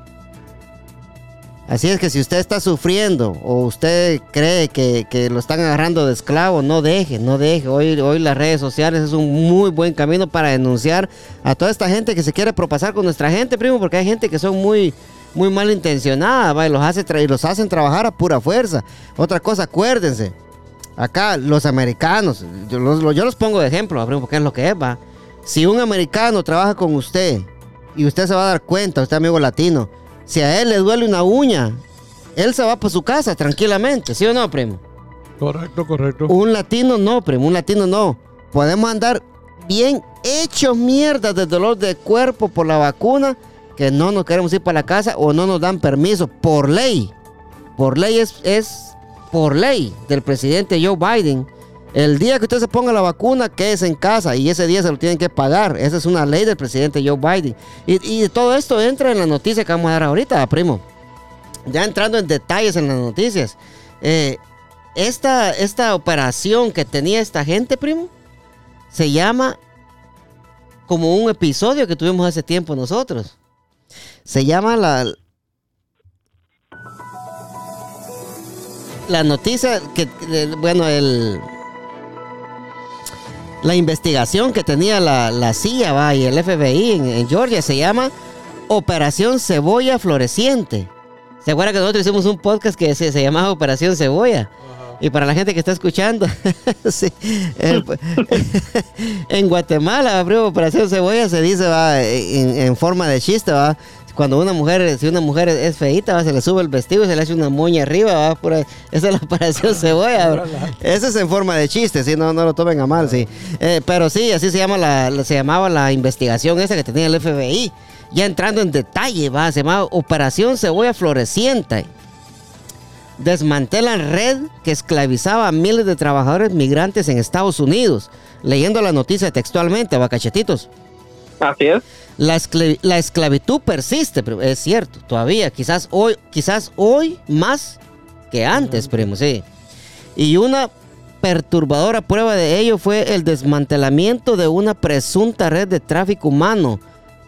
Así es que si usted está sufriendo o usted cree que, lo están agarrando de esclavo, no deje, no deje. Hoy, hoy las redes sociales es un muy buen camino para denunciar a toda esta gente que se quiere propasar con nuestra gente, primo, porque hay gente que son muy, muy malintencionada, ¿va? y los, hace y los hacen trabajar a pura fuerza. Otra cosa, acuérdense, acá los americanos, yo los, yo los pongo de ejemplo, primo, porque es lo que es, va. Si un americano trabaja con usted y usted se va a dar cuenta, usted amigo latino, si a él le duele una uña, él se va para su casa tranquilamente, ¿sí o no, primo? Correcto, correcto. Un latino no, primo, un latino no. Podemos andar bien hechos mierda de dolor de cuerpo por la vacuna, que no nos queremos ir para la casa o no nos dan permiso por ley. Por ley es, es por ley del presidente Joe Biden. El día que usted se ponga la vacuna, quédese en casa y ese día se lo tienen que pagar. Esa es una ley del presidente Joe Biden. Y, todo esto entra en la noticia que vamos a dar ahorita, primo. Ya entrando en detalles en las noticias. Eh, esta, esta operación que tenía esta gente, primo, se llama como un episodio que tuvimos hace tiempo nosotros. Se llama la. La noticia que. Bueno, el. La investigación que tenía la, la CIA va, y el FBI en, en Georgia se llama Operación Cebolla Floreciente. ¿Se acuerdan que nosotros hicimos un podcast que se, se llamaba Operación Cebolla? Y para la gente que está escuchando, <laughs> sí, eh, <laughs> en Guatemala, primo, operación cebolla se dice va en, en forma de chiste, va. Cuando una mujer, si una mujer es feita, va, se le sube el vestido y se le hace una moña arriba, va, por ahí. esa es la operación <laughs> cebolla, bro. Eso es en forma de chiste, sí, no, no lo tomen a mal, sí. Eh, pero sí, así se llama la, se llamaba la investigación esa que tenía el FBI. Ya entrando en detalle, va, se llamaba Operación Cebolla Floreciente desmantelan red que esclavizaba a miles de trabajadores migrantes en Estados Unidos. Leyendo la noticia textualmente, bacachetitos. Así es. La, esclav- la esclavitud persiste, es cierto, todavía. Quizás hoy, quizás hoy más que antes, primo, sí. Y una perturbadora prueba de ello fue el desmantelamiento de una presunta red de tráfico humano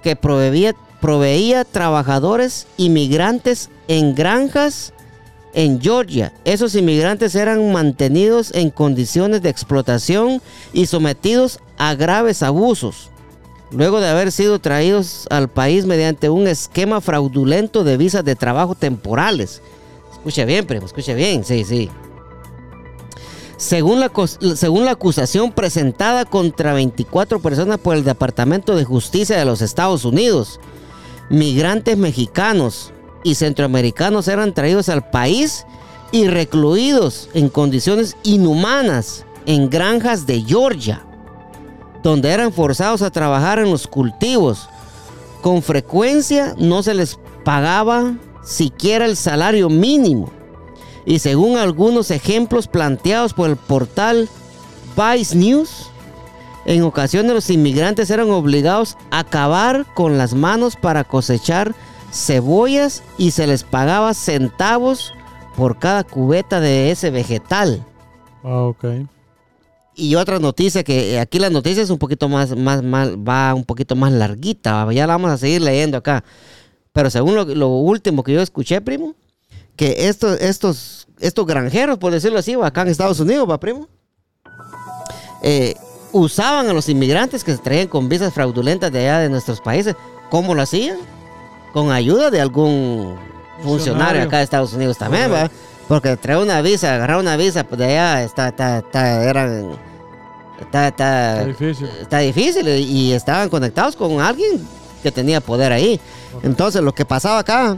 que proveía, proveía trabajadores inmigrantes en granjas en Georgia. Esos inmigrantes eran mantenidos en condiciones de explotación y sometidos a graves abusos. Luego de haber sido traídos al país mediante un esquema fraudulento de visas de trabajo temporales. Escuche bien, primo, escuche bien, sí, sí. Según la, según la acusación presentada contra 24 personas por el Departamento de Justicia de los Estados Unidos, migrantes mexicanos y centroamericanos eran traídos al país y recluidos en condiciones inhumanas en granjas de Georgia, donde eran forzados a trabajar en los cultivos. Con frecuencia no se les pagaba siquiera el salario mínimo. Y según algunos ejemplos planteados por el portal Vice News, en ocasiones los inmigrantes eran obligados a cavar con las manos para cosechar cebollas y se les pagaba centavos por cada cubeta de ese vegetal. Ah, ok. Y otra noticia que eh, aquí la noticia es un poquito más, más, más va un poquito más larguita, ya la vamos a seguir leyendo acá. Pero según lo, lo último que yo escuché, primo, que estos, estos, estos granjeros, por decirlo así, acá en Estados Unidos, va, primo, eh, usaban a los inmigrantes que se traían con visas fraudulentas de allá de nuestros países. ¿Cómo lo hacían? Con ayuda de algún funcionario Funcionario. acá de Estados Unidos también, va. Porque traer una visa, agarrar una visa pues, de allá, está, está, está, eran, está, está, Está difícil. está difícil y estaban conectados con alguien que tenía poder ahí. Entonces lo que pasaba acá,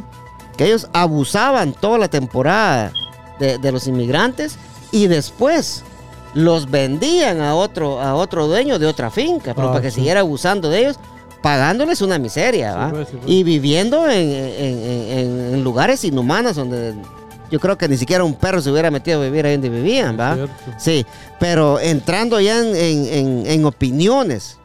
que ellos abusaban toda la temporada de, de los inmigrantes y después los vendían a otro, a otro dueño de otra finca, pero Ah, para que sí. siguiera abusando de ellos, pagándoles una miseria, Sí, ¿va? pues, sí, pues. Y viviendo en, en- en- en lugares inhumanos donde yo creo que ni siquiera un perro se hubiera metido a vivir ahí donde vivían, ¿va? Sí, pero entrando ya en, en- en- en opiniones.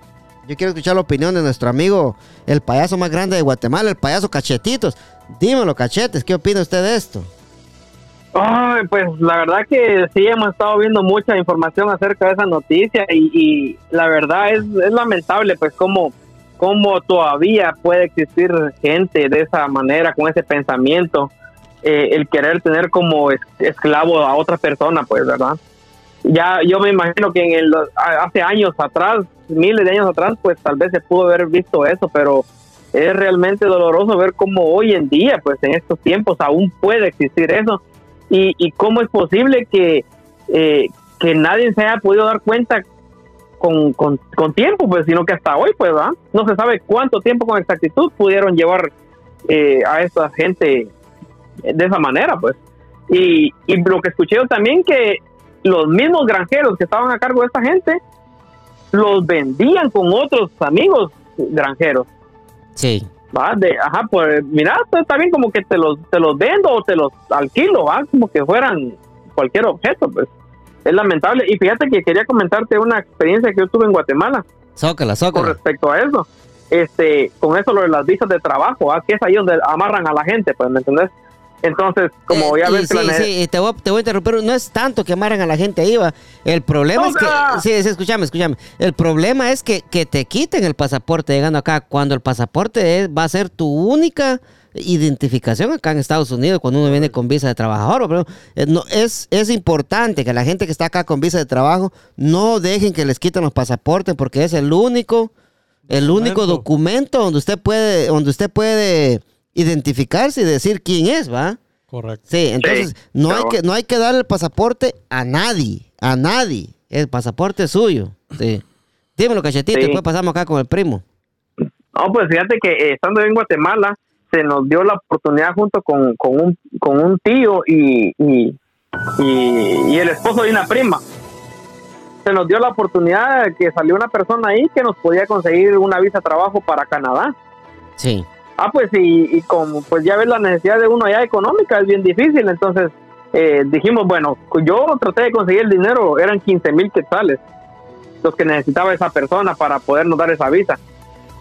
Yo quiero escuchar la opinión de nuestro amigo, el payaso más grande de Guatemala, el payaso Cachetitos. Dímelo, Cachetes, ¿qué opina usted de esto? Ay, pues la verdad que sí hemos estado viendo mucha información acerca de esa noticia y, y la verdad es, es lamentable pues cómo, cómo todavía puede existir gente de esa manera, con ese pensamiento, eh, el querer tener como es- esclavo a otra persona pues, ¿verdad? Ya yo me imagino que en el, hace años atrás, miles de años atrás, pues tal vez se pudo haber visto eso, pero es realmente doloroso ver cómo hoy en día, pues en estos tiempos aún puede existir eso y, y cómo es posible que, eh, que nadie se haya podido dar cuenta con, con, con tiempo, pues, sino que hasta hoy, pues, ¿verdad? No se sabe cuánto tiempo con exactitud pudieron llevar eh, a esta gente de esa manera, pues. Y, y lo que escuché yo también que los mismos granjeros que estaban a cargo de esta gente los vendían con otros amigos granjeros. Sí. ¿va? De, ajá, pues mira, pues, está bien como que te los, te los vendo o te los alquilo, ¿va? Como que fueran cualquier objeto, pues. Es lamentable. Y fíjate que quería comentarte una experiencia que yo tuve en Guatemala Zócala, con zócala. respecto a eso. Este, con eso lo de las visas de trabajo, ¿va? que es ahí donde amarran a la gente, pues, ¿me entendés? Entonces, como Eh, ya ves sí, la sí, te voy, a- te voy a interrumpir. No es tanto que amarran a la gente ahí, va. El problema es que. Sí, sí, escúchame, escúchame. El problema es que, que te quiten el pasaporte llegando acá. Cuando el pasaporte es- va a ser tu única identificación acá en Estados Unidos cuando uno viene con visa de trabajador. Pero eh, no, es, es importante que la gente que está acá con visa de trabajo no dejen que les quiten los pasaportes porque es el único, el único Documento. documento donde usted puede, donde usted puede identificarse y decir quién es, ¿va? Correcto. Sí, entonces Sí, no, hay que, no hay que darle el pasaporte a nadie, a nadie. El pasaporte es suyo. Sí. Dímelo, cachetito, Sí. después pasamos acá con el primo. No, pues fíjate que eh, estando en Guatemala se nos dio la oportunidad junto con, con, un, con un tío y, y, y, y el esposo de una prima. Se nos dio la oportunidad de que salió una persona ahí que nos podía conseguir una visa de trabajo para Canadá. Sí. Ah, pues y, y como pues ya ves la necesidad de uno allá económica es bien difícil, entonces eh, dijimos, bueno, yo traté de conseguir el dinero, eran 15 mil quetzales los que necesitaba esa persona para podernos dar esa visa.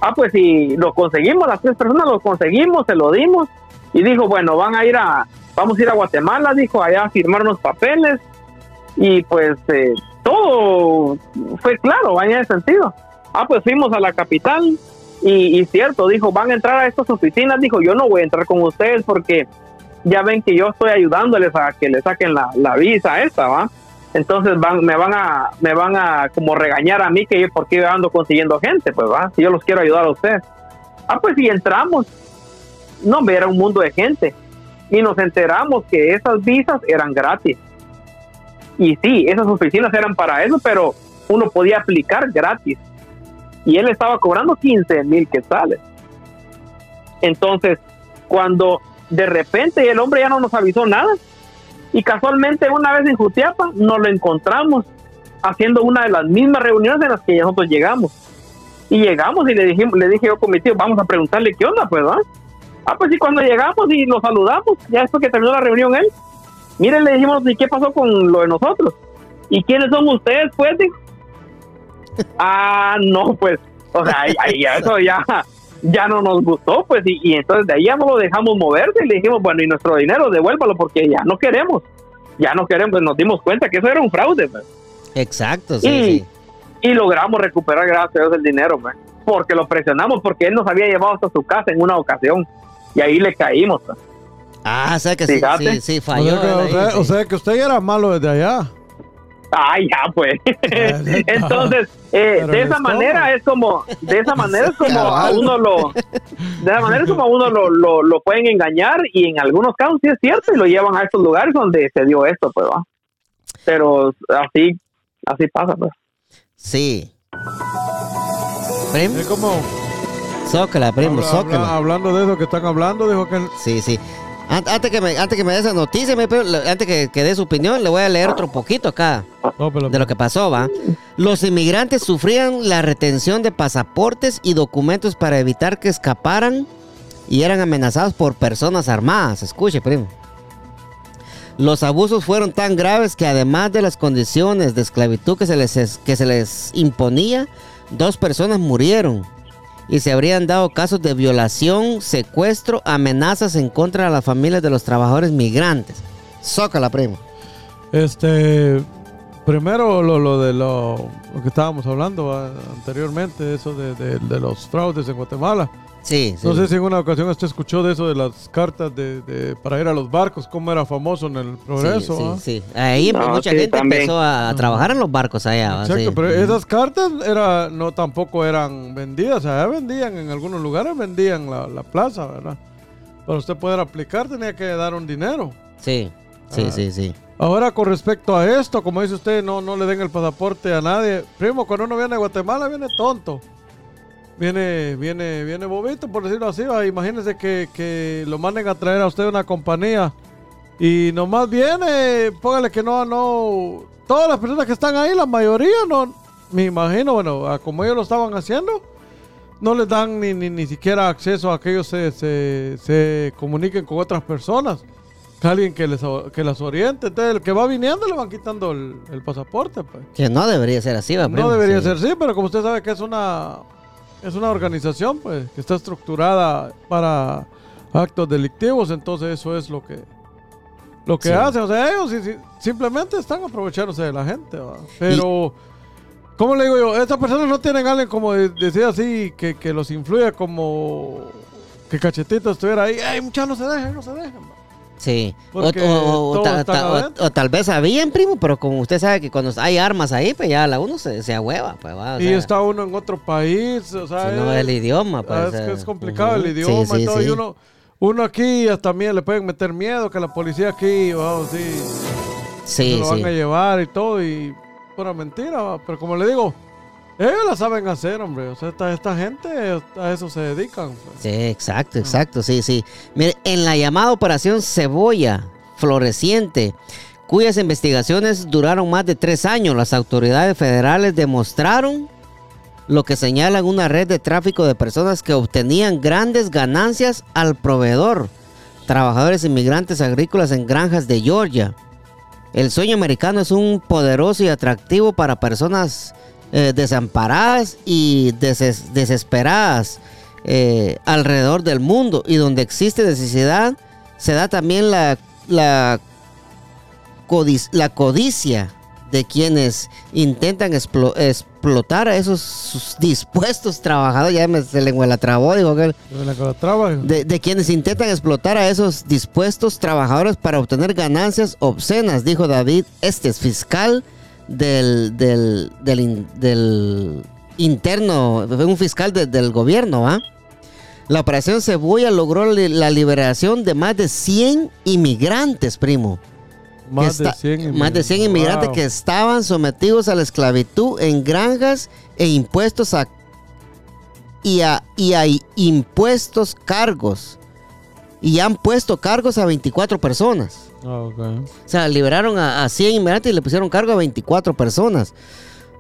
Ah, pues si lo conseguimos, las tres personas lo conseguimos, se lo dimos y dijo, bueno, van a ir a, vamos a ir a Guatemala, dijo, allá a firmar unos papeles y pues eh, todo fue claro, en ese sentido. Ah, pues fuimos a la capital y, cierto, dijo, van a entrar a estas oficinas, dijo, yo no voy a entrar con ustedes porque ya ven que yo estoy ayudándoles a que le saquen la, visa esta, ¿va? Entonces van, me van a, me van a como regañar a mí que yo por qué yo ando consiguiendo gente, pues va, si yo los quiero ayudar a ustedes. Ah, pues si entramos, no, hombre, era un mundo de gente. Y nos enteramos que esas visas eran gratis. Y sí, esas oficinas eran para eso, pero uno podía aplicar gratis. Y él estaba cobrando 15 mil quetzales. Entonces, cuando de repente el hombre ya no nos avisó nada, y casualmente una vez en Jutiapa nos lo encontramos haciendo una de las mismas reuniones en las que nosotros llegamos. Y llegamos y le dijimos, le dije yo con mi tío, vamos a preguntarle qué onda, pues, ¿verdad? Ah, pues sí, cuando llegamos y lo saludamos, ya después que terminó la reunión él, miren, le dijimos, ¿y qué pasó con lo de nosotros? ¿Y quiénes son ustedes, pues? Dijo. Ah, no, pues, o sea, ya eso ya, ya no nos gustó, pues, y, y entonces de ahí ya no lo dejamos moverse y le dijimos, bueno, y nuestro dinero, devuélvalo porque ya no queremos, ya no queremos, pues nos dimos cuenta que eso era un fraude, pues Exacto, sí, y, sí. y logramos recuperar gracias a Dios el dinero, pues, porque lo presionamos, porque él nos había llevado hasta su casa en una ocasión y ahí le caímos. pues. Ah, o sea que sí, sí, sí, O falló. sea, que, o sea- o sea que usted ya era malo desde allá. Ay, ya pues. <laughs> Entonces, eh, de esa manera es como, de esa manera es como a uno lo, de esa manera es como a uno lo, lo, lo pueden engañar y en algunos casos sí es cierto y lo llevan a estos lugares donde se dio esto, pues va. Pero así, así pasa, pues. Sí. Primo, Es como. zócala, primo, habla- zócala. habla- hablando de eso que están hablando, dijo que. Sí, sí. An- Antes que me, antes que me dé esa noticia, mi antes que, que dé su opinión, le voy a leer otro poquito acá No, pero- de lo que pasó, ¿va? Los inmigrantes sufrían la retención de pasaportes y documentos para evitar que escaparan y eran amenazados por personas armadas. Escuche, primo. Los abusos fueron tan graves que además de las condiciones de esclavitud que se les, es- que se les imponía, dos personas murieron y se habrían dado casos de violación, secuestro, amenazas en contra de las familias de los trabajadores migrantes. Zócala, primo. Este. Primero, lo, lo de lo, lo que estábamos hablando ah, anteriormente, eso de, de- de los fraudes en Guatemala. Sí, sí. No sé si en una ocasión usted escuchó de eso de las cartas de, de- para ir a los barcos, cómo era famoso en el progreso. Sí, ¿ah? sí, sí. Ahí No, mucha sí, gente también. empezó a, trabajar en los barcos allá. Exacto, Sí. pero esas cartas era, no tampoco eran vendidas, allá vendían, en algunos lugares vendían la, la plaza, ¿verdad? Para usted poder aplicar tenía que dar un dinero. Sí, sí, Ah. sí, sí. Ahora con respecto a esto, como dice usted, no, no le den el pasaporte a nadie. Primo, cuando uno viene a Guatemala viene tonto. Viene, viene, viene bobito, por decirlo así. ¿va? Imagínese que, que lo manden a traer a usted una compañía y nomás viene, póngale que no, no, todas las personas que están ahí, la mayoría no, me imagino, bueno, a como ellos lo estaban haciendo, no les dan ni, ni, ni siquiera acceso a que ellos se, se, se comuniquen con otras personas. Que alguien que, les, que las oriente. Entonces, el que va viniendo le van quitando el, el pasaporte. Pues. Que no debería ser así, ¿va, primo? No debería Sí. ser así, pero como usted sabe que es una, es una organización pues, que está estructurada para actos delictivos, entonces eso es lo que, lo que Sí. hacen. O sea, ellos simplemente están aprovechándose de la gente. ¿va? Pero, ¿cómo le digo yo? Estas personas no tienen a alguien como de- decir así, que, que los influya como que Cachetito estuviera ahí. ¡Ay, muchachos, no se dejen, no se dejen! Sí. O, ta- ta- tal vez sabían, primo, pero como usted sabe que cuando hay armas ahí, pues ya la uno se, se ahueva, pues va. y sea, está uno en otro país, o sea, si no es- el idioma, pues. es que es complicado el idioma Sí, todo. sí. Y uno, Uno aquí hasta también le pueden meter miedo que la policía aquí, wow, sí, Sí, se lo van a llevar y todo y pura mentira, va. pero como le digo, ellos la saben hacer, hombre, o sea, esta, esta gente a eso se dedican. pues. Sí, exacto, exacto, sí, sí. Mire, en la llamada Operación Cebolla Floreciente, cuyas investigaciones duraron más de tres años, las autoridades federales demostraron lo que señalan una red de tráfico de personas que obtenían grandes ganancias al proveedor, trabajadores inmigrantes agrícolas en granjas de Georgia. El sueño americano es un poderoso y atractivo para personas eh, desamparadas y deses- desesperadas eh, alrededor del mundo. Y donde existe necesidad se da también la, la, codic- la codicia de quienes intentan explo- explotar a esos dispuestos trabajadores, ya me, se le la trabó, digo que de quienes intentan explotar a esos dispuestos trabajadores para obtener ganancias obscenas, dijo David Estes, fiscal del, del, del, in- del interno, un fiscal de- del gobierno, ¿ah? La operación Cebolla logró la liberación de más de 100 inmigrantes, primo. más, de está- 100 más de 100 inmigrantes Wow. que estaban sometidos a la esclavitud en granjas e impuestos a y a, y a impuestos cargos y han puesto cargos a 24 personas. O sea, liberaron a, a 100 inmigrantes y le pusieron cargo a 24 personas.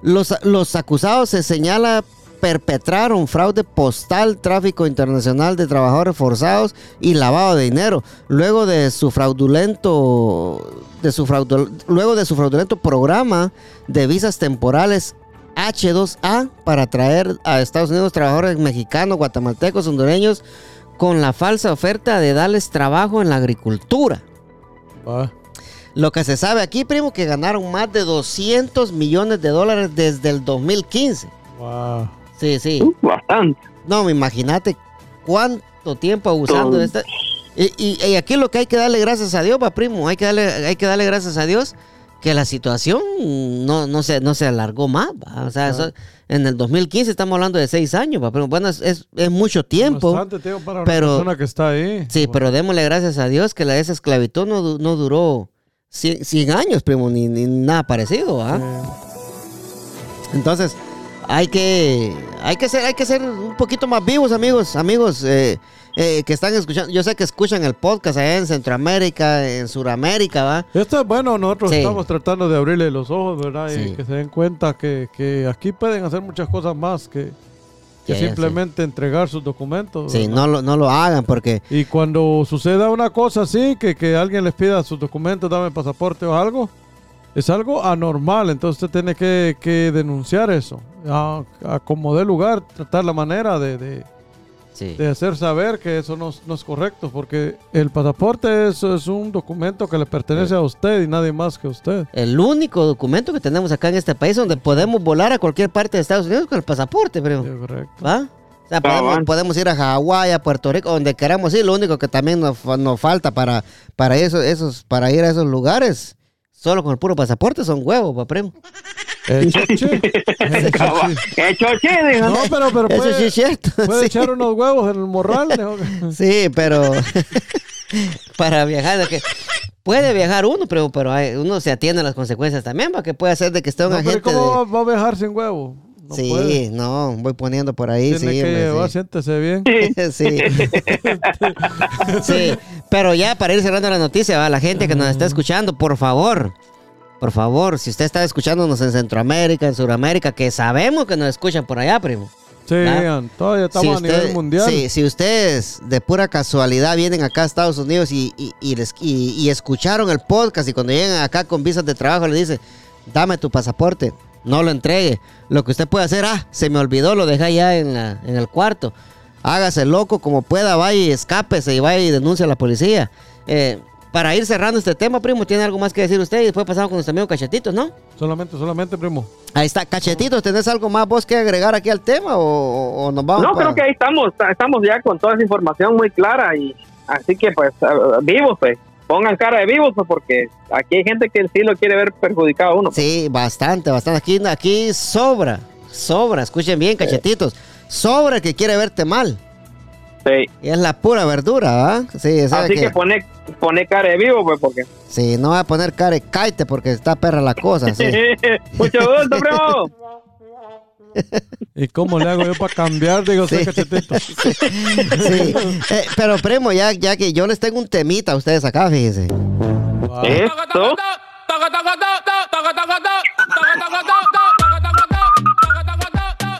Los, los acusados se señala perpetraron fraude postal, tráfico internacional de trabajadores forzados y lavado de dinero. Luego de su fraudulento, de su luego de su fraudulento programa de visas temporales H2A para traer a Estados Unidos trabajadores mexicanos, guatemaltecos, hondureños con la falsa oferta de darles trabajo en la agricultura. Va. Lo que se sabe aquí, primo, que ganaron más de 200 millones de dólares desde el 2015. Wow. Sí, sí. Uh, bastante. No, imagínate cuánto tiempo abusando Todo. de esta. Y, y- y aquí lo que hay que darle gracias a Dios, va, primo. Hay que darle, hay que darle gracias a Dios que la situación no, no, se, no se alargó más. va. O sea, eso- en el 2015 estamos hablando de seis años, va. Bueno, es, es- es mucho tiempo. Bastante tiempo para pero- una persona que está ahí. Sí, pero démosle gracias a Dios que la esa esclavitud no, no duró 100, 100 años, primo, ni, ni nada parecido. Eh, Entonces, hay que, hay que ser, hay que ser un poquito más vivos, amigos, amigos eh, eh, que están escuchando. Yo sé que escuchan el podcast allá en Centroamérica, en Sudamérica, ¿va? Esto es bueno, nosotros Sí. estamos tratando de abrirle los ojos, ¿verdad? Y que se den cuenta que, que aquí pueden hacer muchas cosas más que, simplemente entregar sus documentos. Sí, ¿verdad? no lo, no lo hagan porque Y cuando suceda una cosa así, que, que alguien les pida sus documentos, dame pasaporte o algo, es algo anormal. Entonces usted tiene que, que denunciar eso. A, a como dé lugar, tratar la manera de, de- sí, de hacer saber que eso no, es- no es correcto. Porque el pasaporte es, es un documento que le pertenece a usted y nadie más que usted. el único documento que tenemos acá en este país donde podemos volar a cualquier parte de Estados Unidos con el pasaporte, primo. Sí, correcto. ¿Va? O sea, podemos, ir a Hawái, a Puerto Rico, donde queramos ir. Lo único que también nos, fa- nos falta para, para, eso, esos, para ir a esos lugares, solo con el puro pasaporte, son huevos, pa' primo. Eh, choche. Eh, choche. Dijo. No, pero, pero Eso puede, sí es cierto. puede sí. echar unos huevos en el morral. ¿no? Sí, pero <laughs> para viajar, que puede viajar uno, pero, pero hay- uno se atiende a las consecuencias también, para que puede ser de que esté un No, pero agente ¿Cómo de... va, a viajar sin huevo? No sí, puede. no, voy poniendo por ahí, Tiene sí, que hombre, llevar, sí. siéntese bien. sí. <laughs> <laughs> sí, pero ya para ir cerrando la noticia, va, la gente que nos está escuchando, por favor, por favor, si usted está escuchándonos en Centroamérica, en Sudamérica, que sabemos que nos escuchan por allá, primo. Sí, ¿Va? todavía estamos Si a usted- nivel mundial. Sí, si ustedes de pura casualidad vienen acá a Estados Unidos y, y- y les- y- y escucharon el podcast y cuando llegan acá con visas de trabajo le dicen, dame tu pasaporte, no lo entregue. Lo que usted puede hacer, ah, se me olvidó, lo dejé allá en, la- en el cuarto. Hágase loco como pueda, vaya y escápese y vaya y denuncie a la policía. Eh, para ir cerrando este tema, primo, ¿tiene algo más que decir usted? Y después pasamos con nuestro amigo Cachetitos, ¿no? Solamente, solamente, primo. Ahí está, Cachetitos, ¿tenés algo más vos que agregar aquí al tema o, o- nos vamos? No, para- creo que ahí estamos, estamos ya con toda esa información muy clara y así que pues vivos pues, pongan cara de vivos pues, porque aquí hay gente que sí lo quiere ver perjudicado a uno. pues. Sí, bastante, bastante. Aquí, aquí sobra, sobra. Escuchen bien, cachetitos. Sobra que quiere verte mal. Sí. Y es la pura verdura, ¿va? Sí, o sea Así que, pone, pone cara de vivo, pues, porque. Sí, no va a poner cara de caite porque está perra la cosa, sí. Mucho gusto, primo. ¿Y cómo le hago yo para cambiar? Digo, Sí. cachetito. Sí. Eh, pero primo, ya, ya que yo les tengo un temita a ustedes acá, fíjense. Ah, Esto.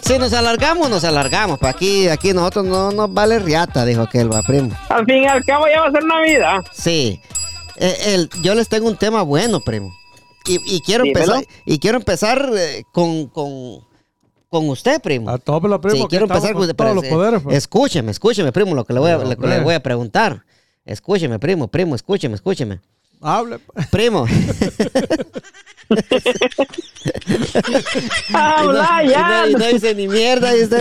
Si nos alargamos, nos alargamos. Pa' aquí, aquí nosotros no nos vale riata, dijo aquel, va, primo. Al fin y al cabo ya va a ser Navidad. Sí. Eh, el, yo les tengo un tema bueno, primo. Y, y quiero Dímelo. empezar, y quiero empezar eh, con, con, con usted, primo. A tope la primo. Sí, aquí quiero estamos empezar con con todos los poderes. pues. Escúcheme, escúcheme, primo, lo que le voy a, lo que le voy a preguntar. Escúcheme, primo, primo, escúcheme, escúcheme. Hable. pues. Primo. <laughs> Habla y ya. no- y no dice ni mierda. Y sí.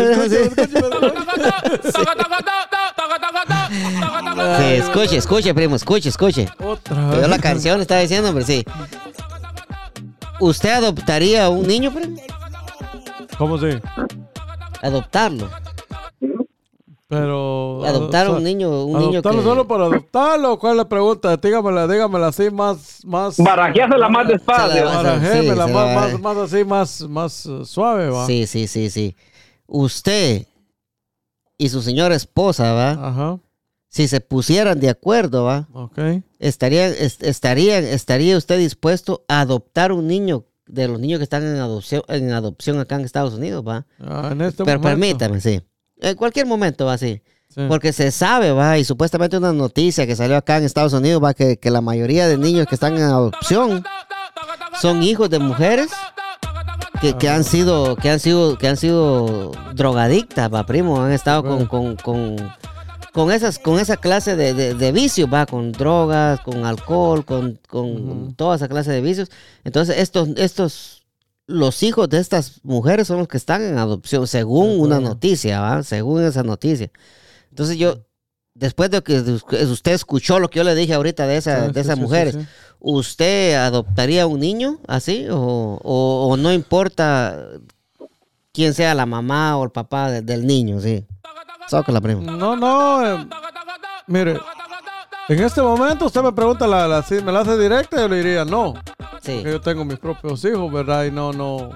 Sí, escuche, escuche, primo, escuche, escuche. Otra la canción estaba diciendo, pero sí. ¿Usted adoptaría a un niño, primo? ¿Cómo sí? Adoptarlo. Pero. Adoptar a o sea, un niño, un niño ¿Adoptarlo que... solo para adoptarlo? ¿Cuál es la pregunta? Dígamela, dígamela así más. más Barajeásela más despacio. Barajémela, Sí, más, más, más así, más, más eh, suave, va. Sí, sí, sí, sí. Usted y su señora esposa, ¿va? Ajá. Si se pusieran de acuerdo, ¿va? Ok. Estarían, est- estarían, ¿Estaría usted dispuesto a adoptar un niño de los niños que están en adopción, en adopción acá en Estados Unidos, ¿va? Ah, en este Pero momento. permítame, sí. En cualquier momento, va, sí. Sí. Porque se sabe, va, y supuestamente una noticia que salió acá en Estados Unidos, va, que, que la mayoría de niños que están en adopción son hijos de mujeres que, que han sido, que han sido, que han sido drogadictas, va, primo, han estado con, con, con, con esas, con esa clase de, de, de vicios, va, con drogas, con alcohol, con, con toda esa clase de vicios. Entonces, estos, estos, los hijos de estas mujeres son los que están en adopción, según una noticia, va, según esa noticia. Entonces yo, después de que usted escuchó lo que yo le dije ahorita de, esa, Sí, de esas sí, mujeres, sí. ¿usted adoptaría un niño así? O, o- o no importa quién sea la mamá o el papá de- del niño? Sí. la prima. No, no. eh, mire, en este momento usted me pregunta, la, la- si me la hace directa, yo le diría no. Sí, Que yo tengo mis propios hijos, ¿verdad? Y no, no.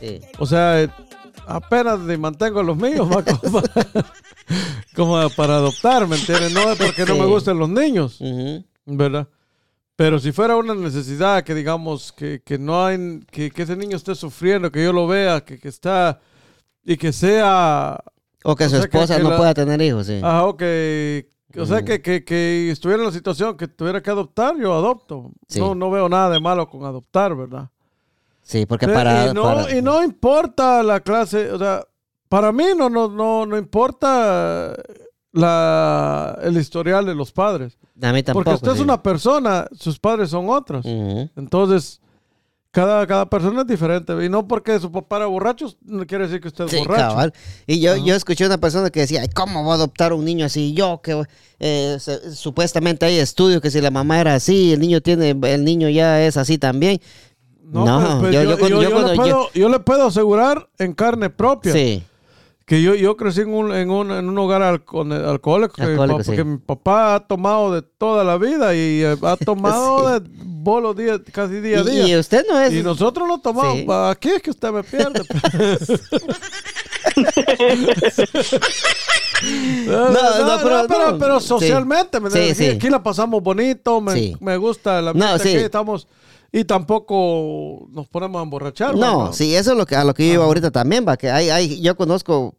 sí. O sea, eh, apenas mantengo los míos, va, <laughs> como, para, como para adoptar, ¿me entiendes? No es porque no Sí. me gusten los niños. ¿verdad? Pero si fuera una necesidad que digamos que, que no hay, que, que ese niño esté sufriendo, que yo lo vea, que, que está y que sea, O que O su sea, esposa no la- pueda tener hijos, sí. ah, o que, o sea, que, que, que estuviera en la situación que tuviera que adoptar, yo adopto. Sí. No, no veo nada de malo con adoptar, ¿verdad? Sí, porque para... y, no, para- y no importa la clase, o sea, para mí no, no, no, no importa la, el historial de los padres. a mí tampoco. Porque usted es una persona, sus padres son otros. Entonces, cada, cada persona es diferente. Y no porque su papá era borracho, no quiere decir que usted es Sí, borracho. cabal. Y yo, yo escuché una persona que decía, Ay, ¿cómo voy a adoptar un niño así? Yo, que eh, se- supuestamente hay estudios que si la mamá era así, el niño tiene, el niño ya es así también. No, pero- pero yo- yo cuando- yo le puedo, yo le puedo asegurar en carne propia Sí. Que yo, yo crecí en un, en un, en un hogar alco- alcohólico, que, mi Alcohólico, papá, sí. que mi papá ha tomado de toda la vida y eh, ha <laughs> tomado de bolos día, casi día a día. y usted no es... Y nosotros no tomamos. Sí. Aquí es que usted me pierde. <laughs> <laughs> no, no, pero- pero, pero Sí. socialmente, ¿me Sí, sí. Aquí, la pasamos bonito, me, Sí. me gusta la No, sí. aquí estamos y tampoco nos ponemos a emborrachar. No, ¿verdad? sí, eso es lo que, a lo que yo iba ahorita también, va, que hay, hay, yo conozco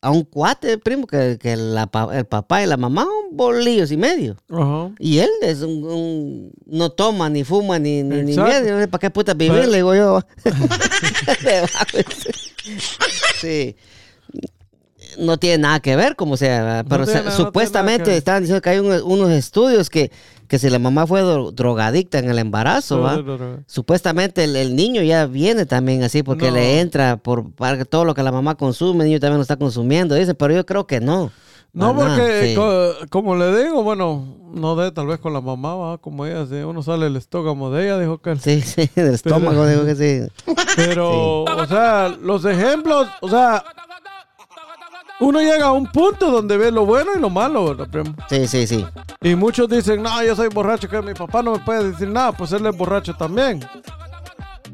a un cuate, primo, que, que la el papá y la mamá un bolillos y medio. Ajá. Y él es un, un- no toma, ni fuma, ni, ni, ni medio. ¿Para qué puta vivir? Pero- Le digo yo. <laughs> <laughs> Sí. No tiene nada que ver, como sea. No Pero no supuestamente ver. estaban diciendo que hay un- unos estudios que, que si la mamá fue dro- drogadicta en el embarazo, ¿va? No, no, no. Supuestamente el, el niño ya viene también así porque le entra por todo lo que la mamá consume, el niño también lo está consumiendo, dice, pero yo creo que no. No, nada, porque sí. co- como le digo, bueno, no de tal vez con la mamá, ¿va? como ella, si uno sale el estómago de ella, dijo que <laughs> Sí, sí, del estómago, digo que sí. Pero, o sea, los ejemplos, o sea, uno llega a un punto donde ve lo bueno y lo malo, ¿verdad, primo? Sí, sí, sí. Y muchos dicen, no, yo soy borracho, que mi papá no me puede decir nada, pues él es borracho también.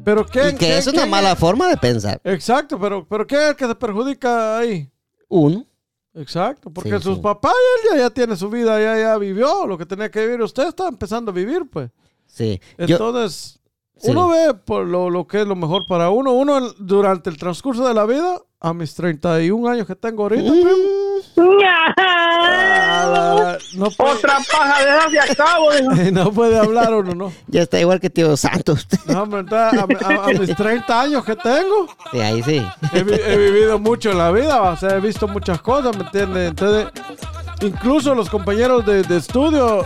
Pero ¿qué? Y que es una mala forma de pensar. Exacto, pero, pero ¿qué es el que se perjudica ahí? Uno. Exacto, porque Sí, sus sí. papás él ya, ya tiene su vida, ya, ya vivió lo que tenía que vivir. Usted está empezando a vivir, pues. Sí. Yo, Entonces, Sí. uno ve por lo, lo que es lo mejor para uno. Uno durante el transcurso de la vida, a mis 31 años que tengo ahorita, Mm. primo, a la- la- no, puede, Otra paja de y acabo. <laughs> no puede hablar uno, ¿no? ya está igual que tío Santos. No, hombre, entonces, a, a- a mis 30 años que tengo, sí, ahí sí. he, he vivido mucho en la vida, o sea, he visto muchas cosas, ¿me entiendes? Entonces, incluso los compañeros de, de estudio,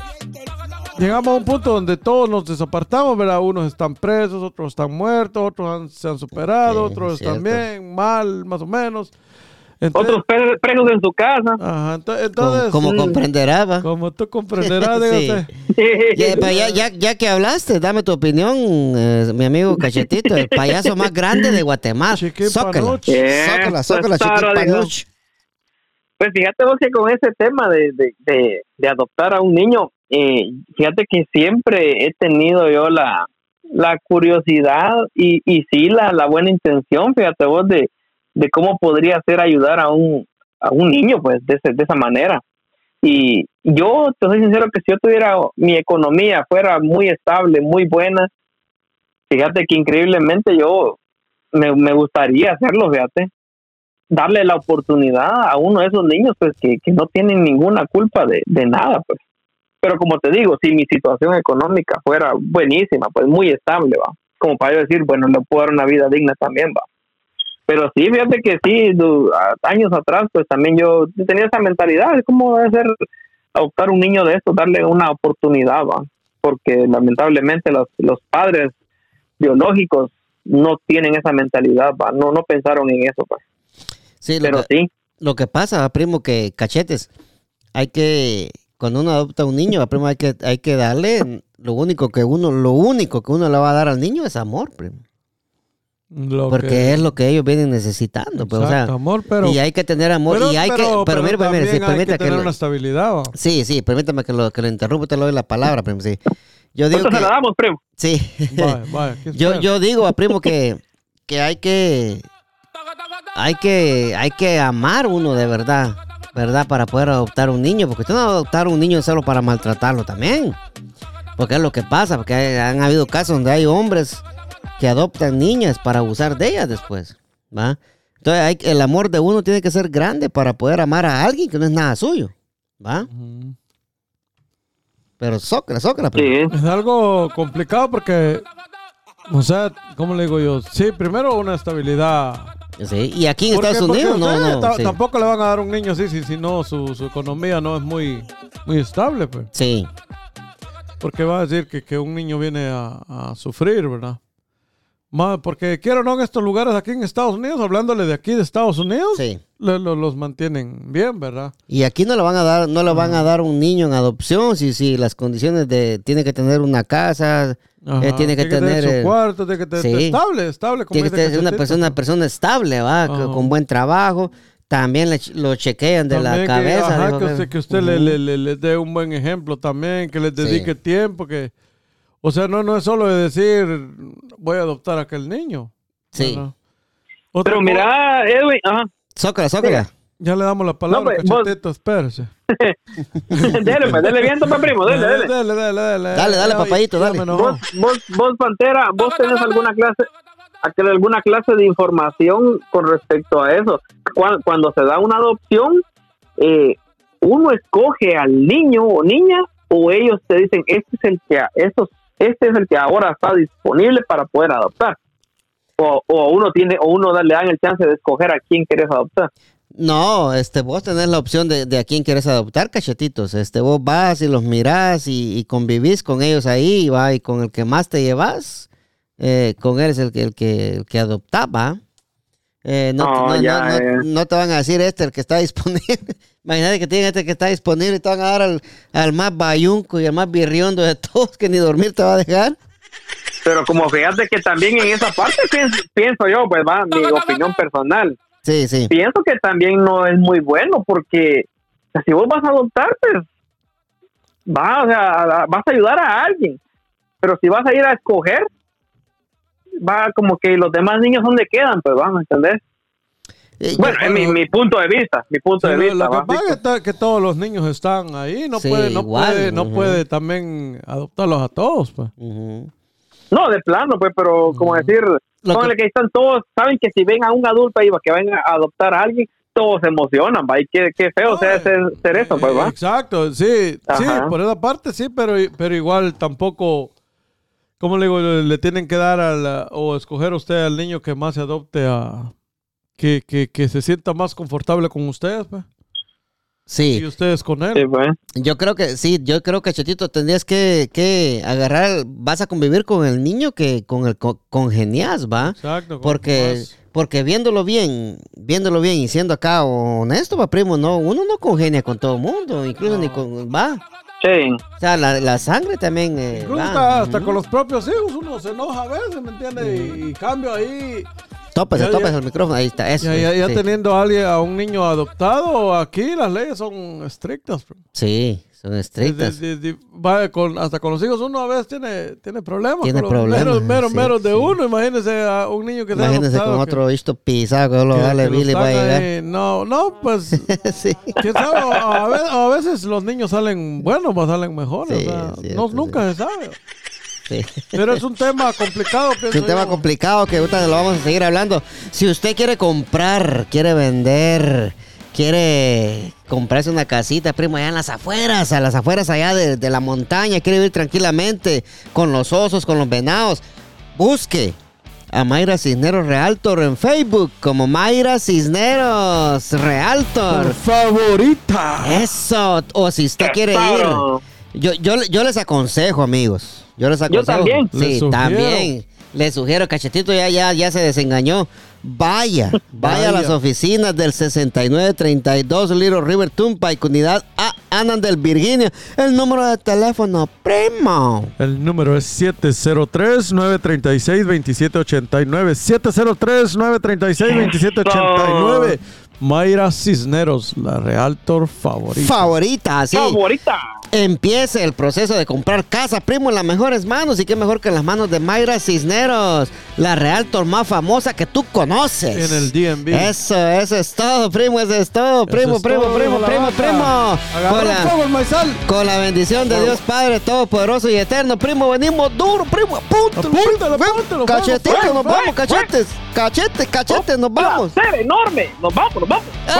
llegamos a un punto donde todos nos desapartamos, ¿verdad? Unos están presos, otros están muertos, otros han- se han superado, Ok, otros cierto. están bien, mal, más o menos. Entonces, Otros pre- presos en su casa. ajá, ento- Como, entonces, como mm. comprenderá, va. como tú <laughs> comprenderás, Sí. dígate. Ya, ya, ya, ya que hablaste, dame tu opinión, eh, mi amigo Cachetito, el payaso más grande de Guatemala. Zócala, zócala, zócala, pues. Pues fíjate vos que con ese tema de, de, de, de adoptar a un niño, eh, fíjate que siempre he tenido yo la, la curiosidad y, y sí la, la buena intención, fíjate vos, de, de cómo podría ser ayudar a un, a un niño, pues, de, ese- de esa manera. Y yo, te soy sincero, que si yo tuviera mi economía fuera muy estable, muy buena, fíjate que increíblemente yo me, me gustaría hacerlo, fíjate darle la oportunidad a uno de esos niños pues que, que no tienen ninguna culpa de, de nada pues pero como te digo si mi situación económica fuera buenísima pues muy estable va. Como para yo decir bueno le puedo dar una vida digna también va. Pero sí fíjate que sí años atrás pues también yo tenía esa mentalidad de cómo debe ser adoptar un niño de esto darle una oportunidad va. Porque lamentablemente los, los padres biológicos no tienen esa mentalidad va. No no pensaron en eso pues. Sí, lo pero que, sí. lo que pasa, primo, que cachetes, hay que, cuando uno adopta a un niño, primo, hay que, hay que darle, lo único que uno, lo único que uno le va a dar al niño es amor, primo. Lo Porque que- es lo que ellos vienen necesitando, pues, o sea, Exacto, amor, pero, y hay que tener amor, y hay que, pero, mire, pues, mire, si también hay permite que que, tener lo- una estabilidad. ¿va? sí, sí, permítame que lo, que lo interrumpa, te le doy la palabra, primo, sí. Yo digo Entonces que, se la damos, primo. sí, Vaya, <laughs> vaya, ¿qué yo, yo digo a primo que, que hay que, hay que, hay que amar uno de verdad, ¿verdad? Para poder adoptar un niño, porque usted no va a adoptar un niño solo para maltratarlo también. Porque es lo que pasa, porque hay- han habido casos donde hay hombres que adoptan niñas para abusar de ellas después, ¿va? Entonces hay, el amor de uno tiene que ser grande para poder amar a alguien que no es nada suyo, ¿va? Pero sócala, sócala. primo. Sí. Es algo complicado porque, o sea, ¿cómo le digo yo? Sí, primero una estabilidad. Sí, Y aquí en Porque- Estados Unidos no, no. sí. Tampoco le van a dar un niño así si, si no su, su economía no es muy, muy estable, pues. Sí, Porque va a decir que, que un niño viene a, a sufrir, ¿verdad? Más, porque quiero no en estos lugares aquí en Estados Unidos, hablándole de aquí de Estados Unidos, sí. le- lo- los mantienen bien, ¿verdad? Y aquí no le van a dar, no le van a dar un niño en adopción si, si las condiciones de tiene que tener una casa, Eh, tiene que tener, su eh, cuarto, tiene que tener sí. estable, estable. Como tiene que ser una persona, pues. persona estable, va, Ajá. con buen trabajo. También le lo chequean de la También que, cabeza. ajá, que usted, que usted le, Ujú. le- le- le dé un buen ejemplo también, que les Sí. dedique tiempo, que... O sea, no, no es solo de decir, voy a adoptar a aquel niño. Sí. Pero mira, Edwin, ajá. Zócala, zócala. Ya le damos la palabra, pues, vos- cachetito, espérese. <laughs> dele, pues, dele viento, pues, primo, dele, dele. Dale, dale, dale. Dale, dale, ya dale. Vos, vos, vos, Pantera, vos tenés alguna clase, alguna clase de información con respecto a eso. Cuando, cuando se da una adopción, eh, uno escoge al niño o niña o ellos te dicen este es el que estos, este es el que ahora está disponible para poder adoptar. O, o uno tiene o uno da- le dan el chance de escoger a quién quieres adoptar. No, este, vos tenés la opción de, de a quién quieres adoptar, cachetitos. Este, vos vas y los mirás y, y convivís con ellos ahí, va, y con el que más te llevas, eh, con él es el que, el que, el que adoptaba. Eh, no, Oh, no, no- ya, no- eh. no te van a decir este el que está disponible. <laughs> Imagínate que tienen este que está disponible y te van a dar al, al más bayunco y al más birriondo de todos que ni dormir te va a dejar. Pero como fíjate que también en esa parte pienso, pienso yo, pues va, mi opinión personal. Sí, sí. pienso que también no es muy bueno porque o sea, si vos vas a adoptar, pues vas, o sea, vas a ayudar a alguien. Pero si vas a ir a escoger, va como que los demás niños dónde quedan, pues vamos a entender. Eh, Bueno, es mi, mi punto de vista, mi punto Sí, de lo- vista. lo que pasa es que, que todos los niños están ahí, no Sí, puede, no igual, puede, no puede también adoptarlos a todos, pues. Ujú. No, de plano, pues, pero como decir, póngale que- que están todos, saben que si ven a un adulto ahí que van a adoptar a alguien, todos se emocionan, va, y qué, qué feo sea ser, ser eso, pues, va. Exacto, sí, sí, Ajá. por esa parte sí, pero, pero igual tampoco, ¿cómo le digo? Le, le tienen que dar a la- o escoger usted al niño que más se adopte a, que, que, que se sienta más confortable con ustedes, pues, y Sí, ustedes con él. Sí, pues. yo creo que sí, yo creo que Chetito tendrías que, que agarrar, vas a convivir con el niño que con el co- congenias, ¿va? Exacto. con Porque, más- porque viéndolo bien, viéndolo bien y siendo acá honesto, va primo, no, uno no congenia con todo el mundo, incluso ni con, va. Sí. O sea, la, la sangre también eh, Incluso va. hasta, con los propios hijos uno se enoja a veces, ¿me entiendes? Y, y cambio ahí, Tópese, Ya, tópese ya. el micrófono, ahí está, eso. ya, ya, sí. teniendo a alguien, a un niño adoptado, aquí las leyes son estrictas. bro. Sí, son estrictas. De- de- de- va con- hasta con los hijos uno a veces tiene, tiene problemas. Tiene con los problemas, Meros, meros, sí, meros de sí. uno. Imagínese a un niño que sea Imagínense adoptado con otro visto pisado que lo que- dale que lo Billy va a llegar. ahí. No, no, pues. <laughs> sí. ¿Quién sabe? A, a ve- a veces los niños salen buenos, pues salen mejores. O sea, no, nunca se sabe. Sí. Pero es un tema complicado, Es un tema yo. complicado que ahorita lo vamos a seguir hablando. Si usted quiere comprar, quiere vender, quiere comprarse una casita, primo, allá en las afueras, a las afueras allá de, de la montaña, quiere vivir tranquilamente con los osos, con los venados, busque a Mayra Cisneros Realtor en Facebook como Mayra Cisneros Realtor. Favorita. Eso, o si usted quiere ir. Yo, yo, yo les aconsejo, amigos. Yo les aconsejo. también. Les Sí, también. Les sugiero, Cachetito ya, ya, ya se desengañó. Vaya, <laughs> vaya a las oficinas del 6932 Little River Turnpike, unidad A, Annandale, Virginia. El número de teléfono, primo. El número es 703-936-2789. 703-936-2789. Mayra Cisneros, la Realtor favorita. Favorita, sí. Favorita. Empiece el proceso de comprar casa, primo, en las mejores manos. Y qué mejor que en las manos de Mayra Cisneros, la realtor más famosa que tú conoces. En el DMV. Eso, eso es todo, primo, eso es todo, primo, es primo, todo, primo, primo, vaca. primo. Con la, fuego el maizal. con la bendición de Dios Padre Todopoderoso y Eterno, primo, venimos duro, primo, apúntalo. Apúntalo, apúntalo, Cachetito, nos vamos, cachetes, cachetes, cachetes, nos vamos. Placer enorme. Nos vamos, nos vamos.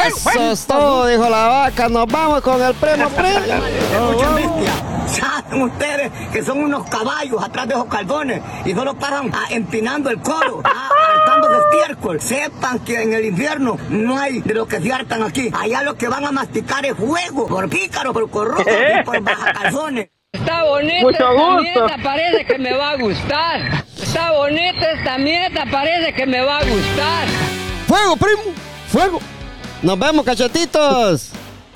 Eso es todo, dijo la vaca, nos vamos con el primo, primo. Escuchen, bestia. Saben ustedes que son unos caballos atrás de esos caldones y solo paran ah, empinando el coro, ah, hartando de estiércol. Sepan que en el infierno no hay de lo que se hartan aquí. Allá lo que van a masticar es fuego, por pícaro, por corrupto y <laughs> por baja calzones. Está bonita Mucho esta gusto. nieta, parece que me va a gustar. Está bonita esta nieta, parece que me va a gustar. Fuego, primo, fuego. Nos vemos, cachetitos.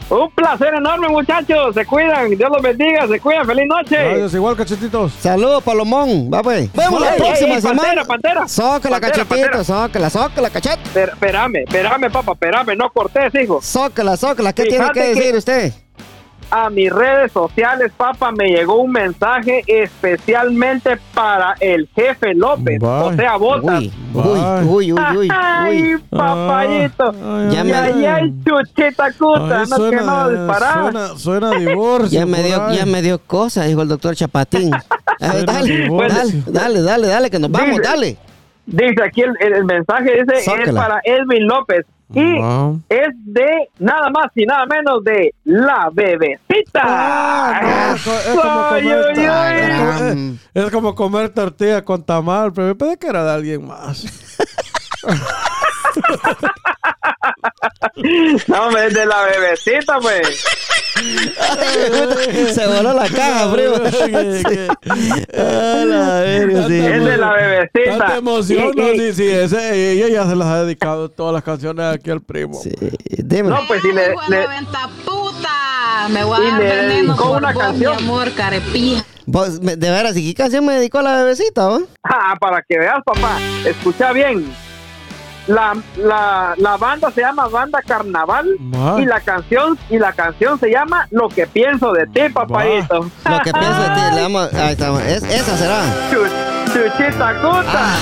Un placer enorme, muchachos. Se cuidan. Dios los bendiga. Se cuidan. Feliz noche. Gracias, igual, cachetitos. Saludos, Palomón. Va, pues. Vemos la próxima ey, semana. pantera, pantera. Zócala, Pantera, cachetito. pantera. Zócala, zócala, cachete. Espérame, espérame, papá. Espérame. No cortés, hijo. Zócala, zócala. ¿Qué Fíjate tiene que que- decir usted? A mis redes sociales, papá, me llegó un mensaje especialmente para el jefe López, Bye. o sea, botas. Uy, uy, uy, uy, uy, Ay, papayito. Ay, Ya y me- chuchita cuta, Ay, no que no disparar. suena, suena a divorcio. Ya me dio, ya me dio cosa, dijo el doctor Chapatín. <laughs> Suena dale, dale, dale, dale, dale, que nos vamos, Dice- dale. Dice aquí el, el- el mensaje dice es para Edwin López y Wow. es de nada más y nada menos de la bebecita. Ah, no, es co- es como comer- ay, ay. es como- Ay. Es como comer tortilla con tamal, pero yo pensé que era de alguien más. <laughs> No, es de la bebecita, pues. Se voló la caja, primo. A la verga, sí. Es de la bebecita. Tanta emoción, Y- no, y- sí, sí, ese, ella ya se las ha dedicado todas las canciones aquí al primo. Sí, dime. No, pues si le, le- venta puta. Me voy a dar le veneno dedicó por una vos, canción. mi amor, carepija. Vos, de veras, ¿y qué canción me dedicó a la bebecita, vos? Ah, para que veas, papá. Escucha bien. La, la, la banda se llama Banda Carnaval y la canción y la canción se llama Lo que pienso de ti, papadito. Lo que pienso de ti, le damos. Ahí estamos. Es- esa será. Chu- Chuchita Cuta. Ah,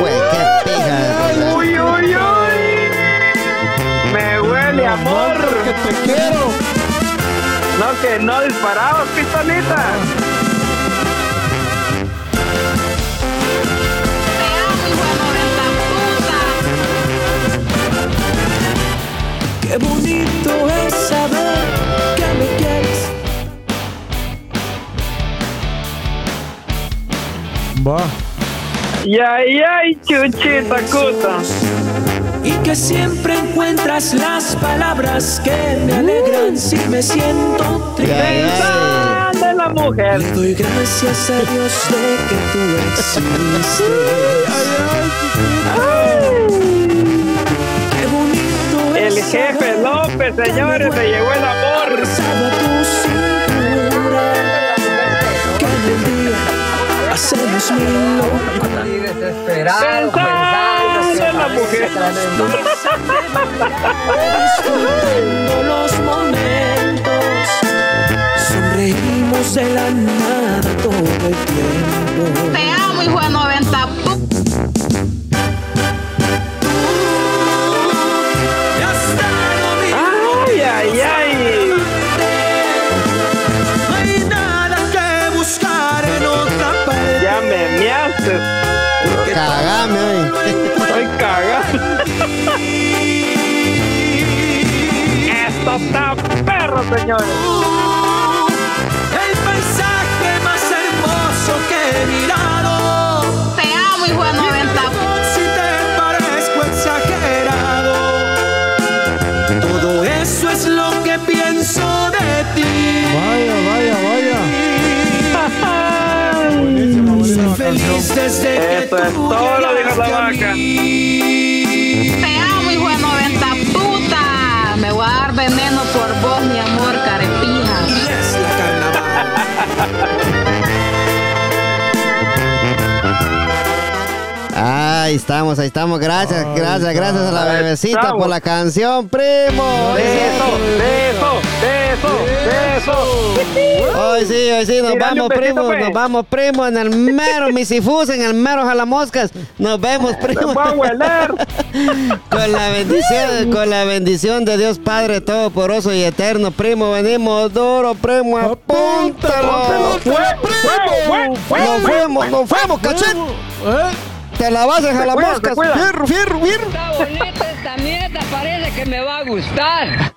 güey, qué pija. Uy, uy, uy. Me huele amor. Que te quiero. No, que no disparabas, pistolita. Qué bonito es saber que me quieres. Va. Y ay, ay, chuchita Cuta. Y que siempre encuentras las palabras que me alegran si me siento Ay, triste. ay. En la mujer. Le doy gracias a Dios de que tú <laughs> existes. Qué López, señores, se llegó el amor. abrazado a tu cintura. Que en el día hacemos mil locuras. Pensando en la mujer. disfrutando los momentos. Sonreímos de la nada todo el tiempo. Te amo, hijo de señores. El paisaje más hermoso que he mirado. Te amo, hijo de 90 puta. Si te parezco exagerado, todo eso es lo que pienso de ti. Vaya, vaya, vaya. <laughs> Buenísima, Soy buenísima feliz desde que es tú todo, dijo la a vaca. Vos, mi amor, carepija. Es la carnaval. Ahí estamos, ahí estamos. Gracias, Ay, gracias, gracias a la bebecita estamos. por la canción, primo. Beso, beso, beso, beso. Hoy sí, hoy sí, nos Tirale vamos, besito, primo, pues. nos vamos, primo, en el mero misifus, en el mero jalamoscas. Nos vemos, primo. voy a hueler. <laughs> Con la bendición, con la bendición de Dios Padre Todopoderoso y Eterno, primo, venimos duro, primo, apúntalo. Fuego, fuego, fuego, Nos fuimos, nos fuimos, cachete. ¿Eh? Te la vas en cuida, jalamoscas. Fierro, fierro, fierro. Está bonita esta mierda, parece que me va a gustar.